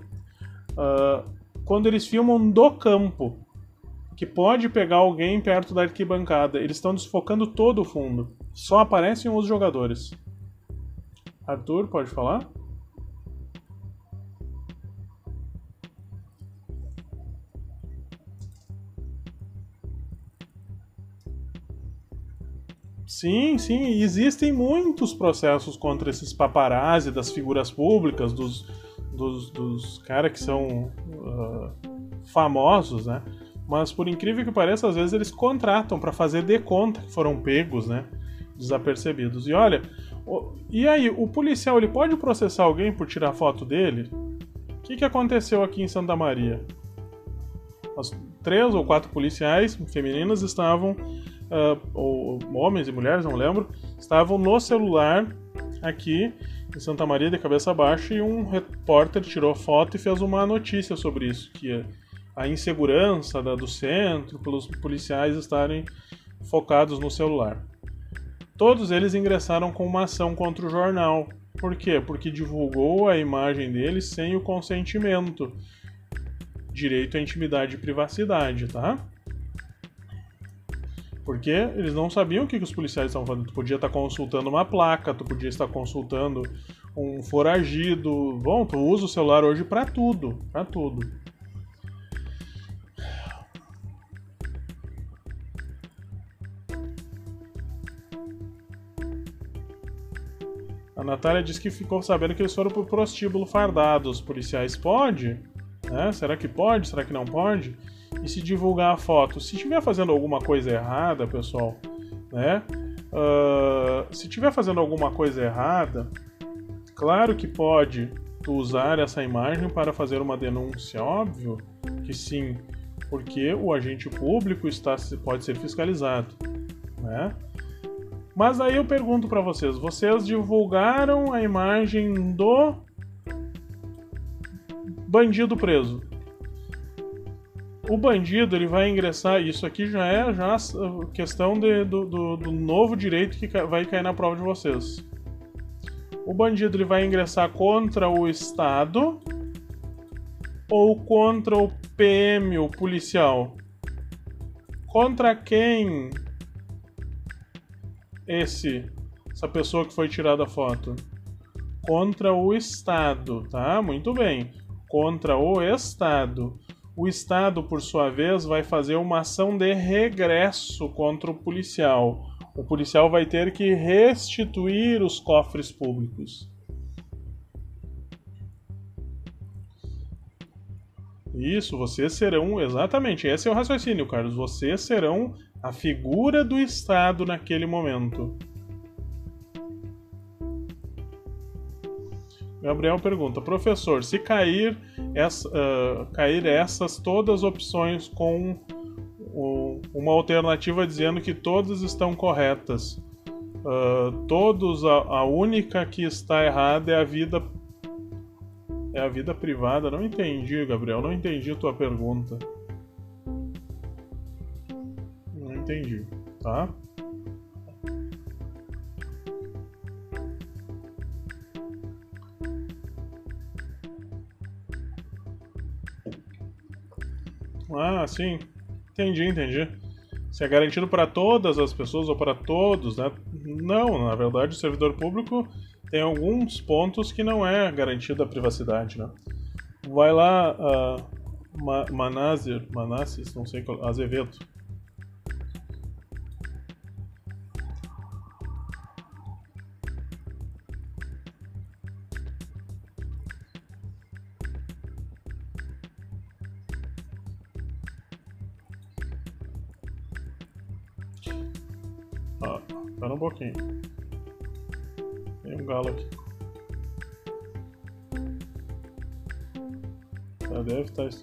uh, quando eles filmam do campo, que pode pegar alguém perto da arquibancada, eles estão desfocando todo o fundo. Só aparecem os jogadores. Arthur, pode falar? Sim, sim, existem muitos processos contra esses paparazzi das figuras públicas, dos, dos, dos caras que são uh, famosos, né? Mas por incrível que pareça, às vezes eles contratam para fazer de conta que foram pegos, né? Desapercebidos. E olha, e aí, o policial ele pode processar alguém por tirar foto dele? O que, que aconteceu aqui em Santa Maria? As três ou quatro policiais femininas estavam, uh, ou homens e mulheres, não lembro, estavam no celular aqui em Santa Maria de cabeça baixa e um repórter tirou foto e fez uma notícia sobre isso, que a insegurança da, do centro, pelos policiais estarem focados no celular. Todos eles ingressaram com uma ação contra o jornal. Por quê? Porque divulgou a imagem deles sem o consentimento. Direito à intimidade e privacidade, tá? Porque eles não sabiam o que, os policiais estavam fazendo. Tu podia estar consultando uma placa, tu podia estar consultando um foragido. Bom, tu usa o celular hoje para tudo, para tudo. A Natália disse que ficou sabendo que eles foram pro prostíbulo fardados. Policiais pode? Né? Será que pode? Será que não pode? E se divulgar a foto? Se estiver fazendo alguma coisa errada, pessoal, né? Uh, se estiver fazendo alguma coisa errada, claro que pode usar essa imagem para fazer uma denúncia, óbvio que sim, porque o agente público está, pode ser fiscalizado, né? Mas aí eu pergunto para vocês, vocês divulgaram a imagem do bandido preso. O bandido ele vai ingressar, isso aqui já é já questão de, do, do, do novo direito que vai cair na prova de vocês. O bandido ele vai ingressar contra o Estado ou contra o PM, o policial? Contra quem esse essa pessoa que foi tirada a foto? Contra o Estado, tá? Muito bem. Contra o Estado. O Estado, por sua vez, vai fazer uma ação de regresso contra o policial. O policial vai ter que restituir os cofres públicos. Isso, vocês serão. Exatamente, esse é o raciocínio, Carlos. Vocês serão a figura do Estado naquele momento. Gabriel pergunta: Professor, se cair, essa, uh, cair essas todas as opções com uma alternativa dizendo que todas estão corretas, uh, todos a, a única que está errada é a vida é a vida privada. Não entendi, Gabriel. Não entendi a tua pergunta. Entendi, tá? Ah, sim. Entendi, entendi. Se é garantido para todas as pessoas ou para todos, né? Não, na verdade, o servidor público tem alguns pontos que não é garantida a privacidade, né? Vai lá, uh, Ma Manazir, Manassis, não sei qual, Azevedo.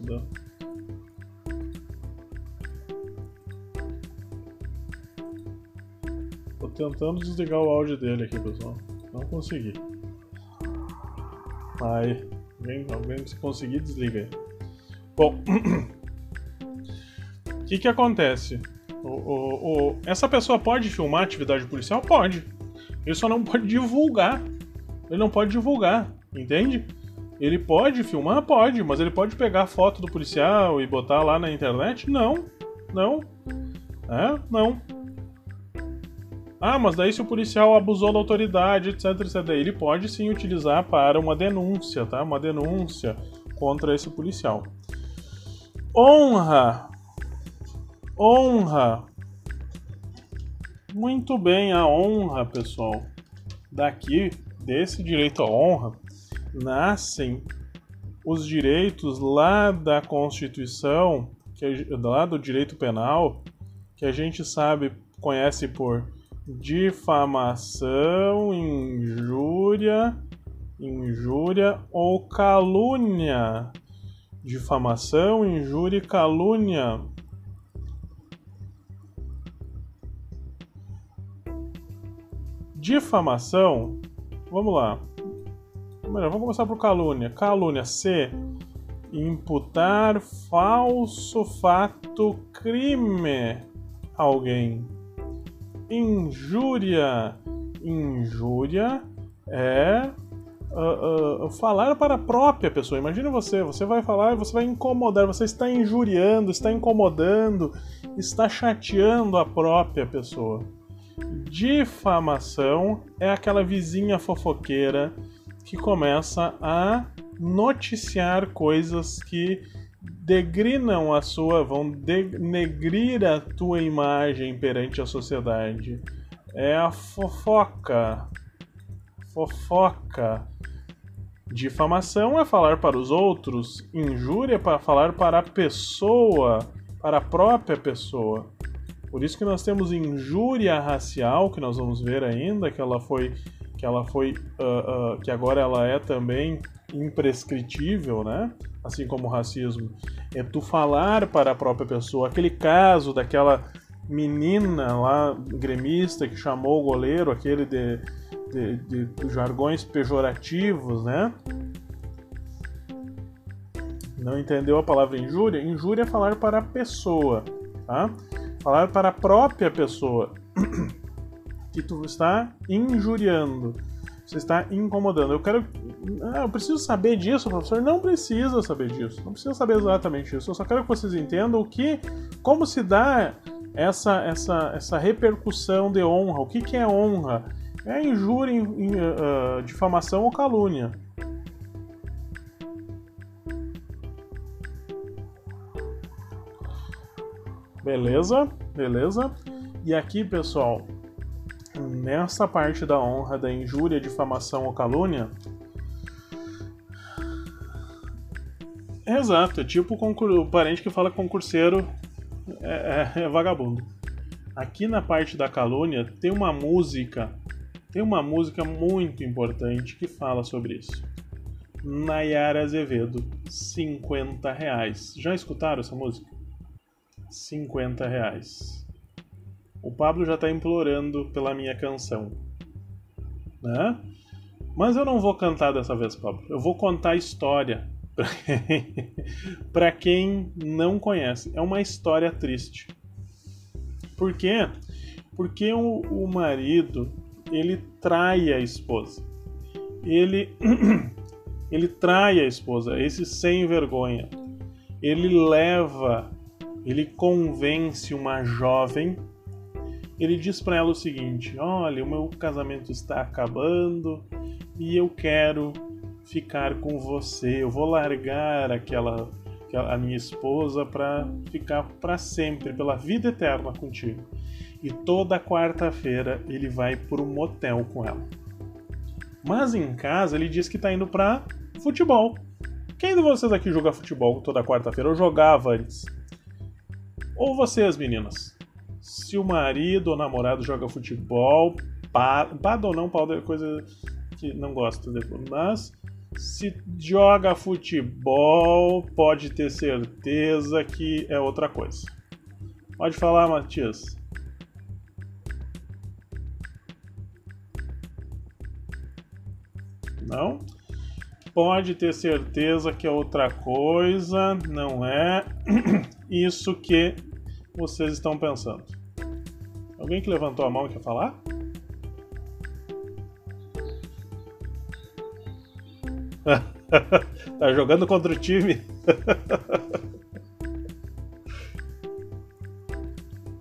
Estudando. Tô tentando desligar o áudio dele aqui, pessoal. Não consegui. Aí, alguém, alguém se conseguir, desliga aí. Bom, o (clears throat) que que acontece? O, o, o, essa pessoa pode filmar atividade policial? Pode. Ele só não pode divulgar. Ele não pode divulgar, entende? Ele pode filmar? Pode, mas ele pode pegar foto do policial e botar lá na internet? Não. Não. É? Não. Ah, mas daí se o policial abusou da autoridade, etc, etc, ele pode sim utilizar para uma denúncia, tá? Uma denúncia contra esse policial. Honra. Honra muito bem, a honra, pessoal. Daqui, desse direito à honra, nascem os direitos lá da Constituição, que lá do direito penal, que a gente sabe, conhece por difamação, injúria, injúria ou calúnia. Difamação, injúria e calúnia Difamação, vamos lá. Melhor, vamos começar por calúnia. Calúnia, C. Imputar falso fato crime a alguém. Injúria. Injúria é uh, uh, falar para a própria pessoa. Imagina você, você vai falar e você vai incomodar, você está injuriando, está incomodando, está chateando a própria pessoa. Difamação é aquela vizinha fofoqueira que começa a noticiar coisas que degrinam a sua, vão denegrir a tua imagem perante a sociedade. É a fofoca. Fofoca. Difamação é falar para os outros, injúria é para falar para a pessoa, para a própria pessoa. Por isso que nós temos injúria racial, que nós vamos ver ainda, que ela foi, que ela foi, uh, uh, que agora ela é também imprescritível, né? Assim como o racismo. É tu falar para a própria pessoa. Aquele caso daquela menina lá, gremista, que chamou o goleiro, aquele de, de, de, de jargões pejorativos, né? Não entendeu a palavra injúria? Injúria é falar para a pessoa, tá? Falar para a própria pessoa (clears throat) que tu está injuriando, você está incomodando. Eu quero, ah, eu preciso saber disso, professor. Não precisa saber disso. Não precisa saber exatamente isso. Eu só quero que vocês entendam o que, como se dá essa essa essa repercussão de honra. O que que é honra? É injúria, uh, difamação ou calúnia. Beleza? Beleza? E aqui, pessoal, nessa parte da honra, da injúria, difamação ou calúnia. Exato, é tipo o, parente que fala que concurseiro é, é, é vagabundo. Aqui na parte da calúnia tem uma música, tem uma música muito importante que fala sobre isso. Nayara Azevedo, 50 reais. Já escutaram essa música? 50 reais. O Pablo já está implorando pela minha canção. Né? Mas eu não vou cantar dessa vez, Pablo. Eu vou contar a história (laughs) para quem não conhece. É uma história triste. Por quê? Porque o, o marido ele trai a esposa. Ele (clears throat) ele trai a esposa, esse sem vergonha. Ele leva ele convence uma jovem. Ele diz para ela o seguinte: Olha, o meu casamento está acabando e eu quero ficar com você. Eu vou largar aquela, a minha esposa para ficar para sempre, pela vida eterna contigo. E toda quarta-feira ele vai para um motel com ela. Mas em casa ele diz que está indo para futebol. Quem de vocês aqui joga futebol toda quarta-feira? Eu jogava antes. Ou vocês, meninas, se o marido ou namorado joga futebol, pado ou não, pau é coisa que não gosto, mas se joga futebol, pode ter certeza que é outra coisa. Pode falar, Matias. Não? Pode ter certeza que é outra coisa, não é (clears throat) isso que vocês estão pensando? Alguém que levantou a mão e quer falar? (laughs) tá jogando contra o time? (laughs)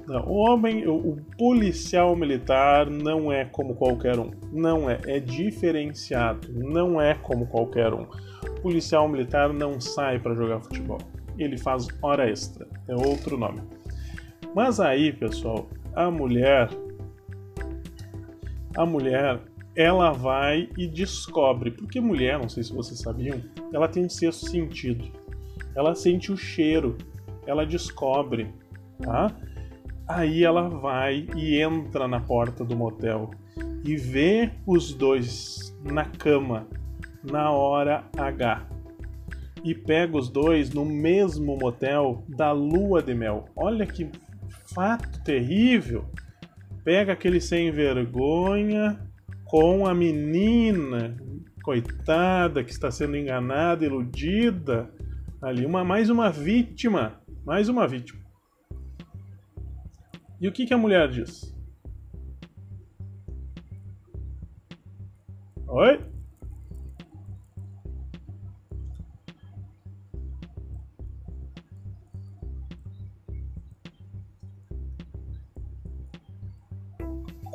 Não, o homem, o, o, policial militar não é como qualquer um. Não é, é diferenciado. Não é como qualquer um. O policial militar não sai para jogar futebol. Ele faz hora extra. É outro nome. Mas aí, pessoal, a mulher a mulher ela vai e descobre, porque mulher, não sei se vocês sabiam, ela tem um sexto sentido. Ela sente o cheiro, ela descobre, tá? Aí ela vai e entra na porta do motel e vê os dois na cama na hora H. E pega os dois no mesmo motel da lua de mel. Olha que fato terrível. Pega aquele sem vergonha com a menina coitada que está sendo enganada, iludida, ali uma mais uma vítima, mais uma vítima. E o que, que a mulher diz? Oi?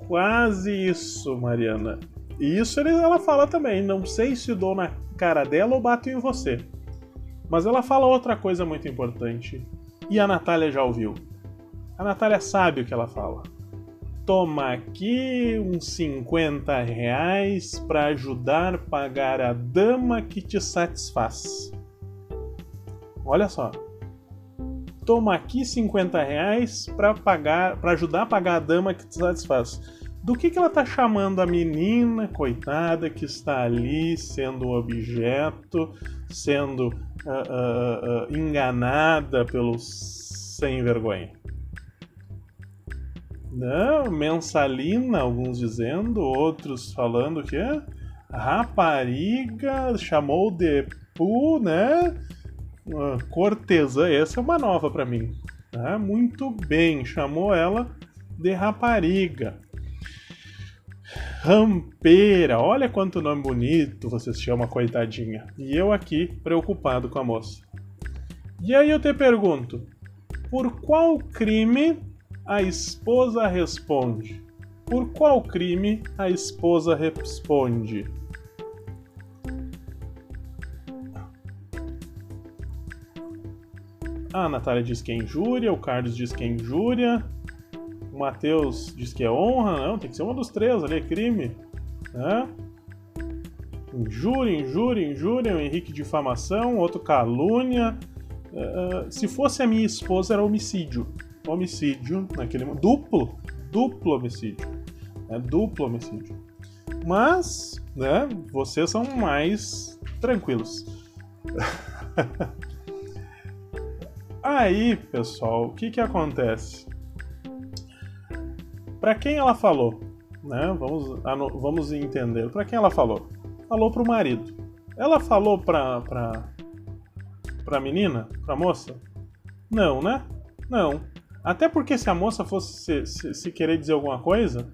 Quase isso, Mariana. E isso ela fala também. Não sei se dou na cara dela ou bato em você. Mas ela fala outra coisa muito importante. E a Natália já ouviu. A Natália sabe o que ela fala. Toma aqui uns 50 reais para ajudar a pagar a dama que te satisfaz. Olha só. Toma aqui 50 reais para pagar, para ajudar a pagar a dama que te satisfaz. Do que, que ela tá chamando a menina, coitada, que está ali sendo objeto, sendo uh, uh, uh, enganada pelos sem vergonha? Não, mensalina, alguns dizendo, outros falando que rapariga, chamou de pu, né? Cortesã, essa é uma nova para mim. Tá? Muito bem, chamou ela de rapariga. Rampeira, olha quanto nome bonito você se chama, coitadinha. E eu aqui, preocupado com a moça. E aí eu te pergunto, por qual crime a esposa responde? Por qual crime a esposa responde? A Natália diz que é injúria, o Carlos diz que é injúria, o Matheus diz que é honra, não, tem que ser uma dos três ali, é crime. Né? Injúria, injúria, injúria, o Henrique difamação, outro calúnia. Uh, se fosse a minha esposa, era homicídio. Homicídio, naquele duplo, duplo homicídio. É duplo homicídio. Mas, né, vocês são mais tranquilos. (laughs) Aí, pessoal, o que que acontece? Para quem ela falou, né? Vamos, vamos entender. Para quem ela falou? Falou pro marido. Ela falou pra, pra, pra menina? Pra moça? Não, né? Não. Até porque se a moça fosse se, se, se querer dizer alguma coisa.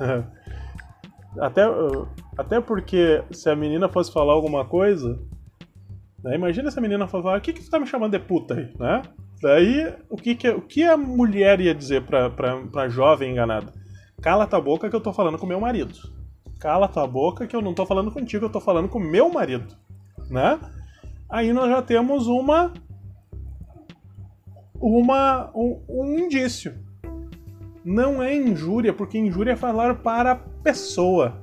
(laughs) até, até porque se a menina fosse falar alguma coisa, né? Imagina essa menina falar: o que, que tu tá me chamando de puta aí? Né? Daí, o que, que, o que a mulher ia dizer pra, pra, pra jovem enganada? Cala tua boca que eu tô falando com meu marido. Cala tua boca que eu não tô falando contigo, eu tô falando com meu marido. Né? Aí nós já temos uma. Uma. um, um indício. Não é injúria, porque injúria é falar para a pessoa.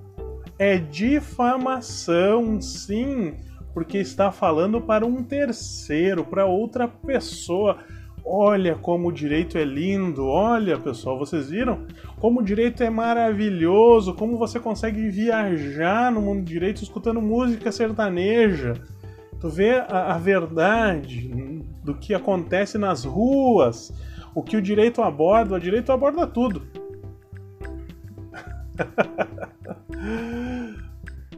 É difamação, sim porque está falando para um terceiro, para outra pessoa. Olha como o direito é lindo, olha pessoal, vocês viram? Como o direito é maravilhoso, como você consegue viajar no mundo do direito escutando música sertaneja. Tu vê a, a verdade do que acontece nas ruas, o que o direito aborda, o direito aborda tudo. (laughs)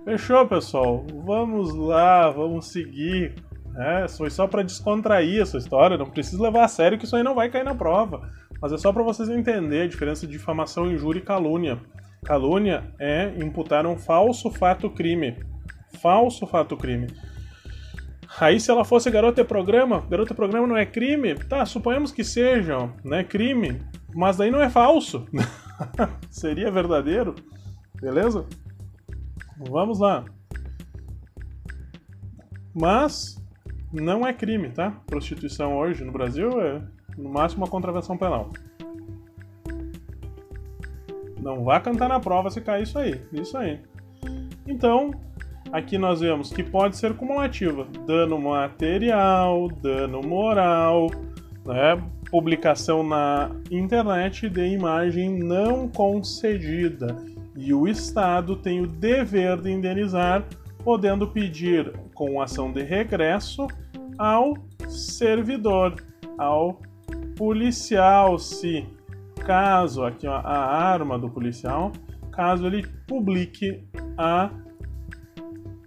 Fechou, pessoal? Vamos lá, vamos seguir. É, foi só para descontrair essa história, não precisa levar a sério que isso aí não vai cair na prova. Mas é só para vocês entenderem a diferença de difamação, injúria e calúnia. Calúnia é imputar um falso fato crime. Falso fato crime. Aí se ela fosse garota programa, garota programa não é crime? Tá, suponhamos que seja, né, crime, mas daí não é falso. (laughs) Seria verdadeiro, beleza? Vamos lá. Mas não é crime, tá? Prostituição hoje no Brasil é no máximo uma contravenção penal. Não vá cantar na prova se cair isso aí. Isso aí. Então, aqui nós vemos que pode ser cumulativa: dano material, dano moral, né? publicação na internet de imagem não concedida e o Estado tem o dever de indenizar, podendo pedir com ação de regresso ao servidor, ao policial, se caso aqui a arma do policial, caso ele publique a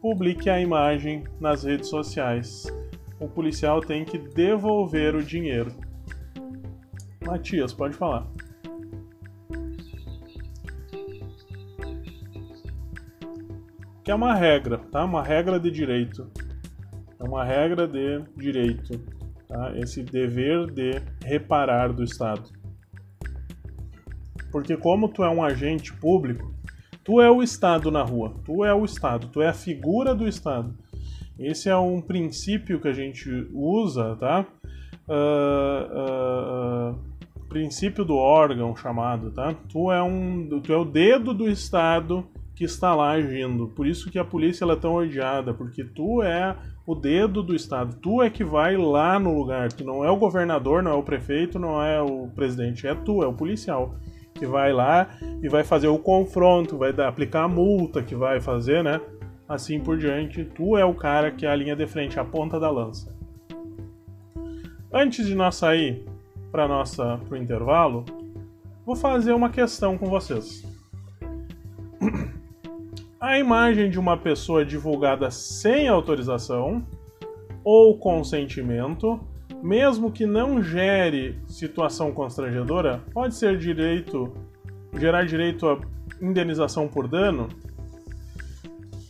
publique a imagem nas redes sociais. O policial tem que devolver o dinheiro. Matias, pode falar. Que é uma regra, tá? Uma regra de direito. É uma regra de direito, tá? Esse dever de reparar do Estado. Porque como tu é um agente público, tu é o Estado na rua, tu é o Estado, tu é a figura do Estado. Esse é um princípio que a gente usa, tá? Uh, uh, princípio do órgão chamado, tá? Tu é um, tu é o dedo do Estado que está lá agindo. Por isso que a polícia ela é tão odiada, porque tu é o dedo do Estado, tu é que vai lá no lugar, tu não é o governador, não é o prefeito, não é o presidente, é tu, é o policial que vai lá e vai fazer o confronto, vai dar, aplicar a multa, que vai fazer, né? Assim por diante. Tu é o cara que é a linha de frente, a ponta da lança. Antes de nós sair para nossa pro intervalo, vou fazer uma questão com vocês. A imagem de uma pessoa divulgada sem autorização ou consentimento mesmo que não gere situação constrangedora, pode ser direito gerar direito a indenização por dano.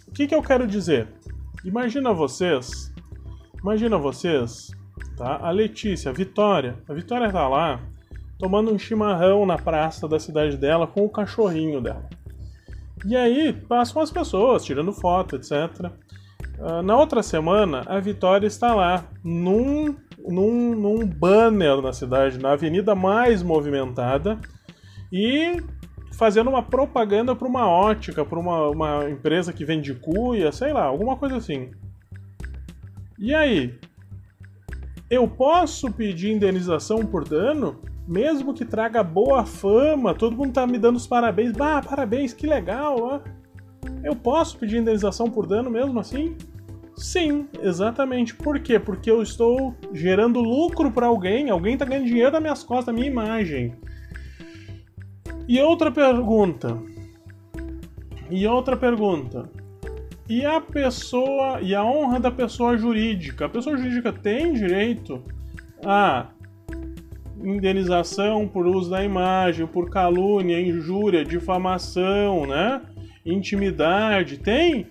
O que, que eu quero dizer? Imagina vocês, imagina vocês, tá? A Letícia, a Vitória, a Vitória tá lá tomando um chimarrão na praça da cidade dela com o cachorrinho dela. E aí passam as pessoas tirando foto, etc. Uh, na outra semana, a Vitória está lá num num, num banner na cidade, na avenida mais movimentada, e fazendo uma propaganda para uma ótica, para uma, uma empresa que vende cuia, sei lá, alguma coisa assim. E aí? Eu posso pedir indenização por dano? Mesmo que traga boa fama, todo mundo tá me dando os parabéns. Bah, parabéns, que legal! Ó. Eu posso pedir indenização por dano mesmo assim? Sim, exatamente. Por quê? Porque eu estou gerando lucro para alguém, alguém está ganhando dinheiro das minhas costas, da minha imagem. E outra pergunta. E outra pergunta. E a pessoa, e a honra da pessoa jurídica? A pessoa jurídica tem direito a indenização por uso da imagem, por calúnia, injúria, difamação, né? Intimidade, tem?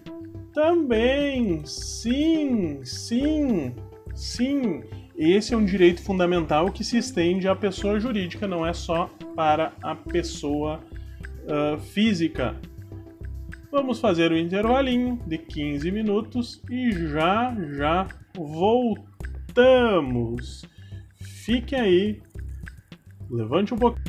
Também, sim, sim, sim. Esse é um direito fundamental que se estende à pessoa jurídica, não é só para a pessoa uh, física. Vamos fazer o um intervalinho de 15 minutos e já já voltamos. Fique aí, Levante um pouco.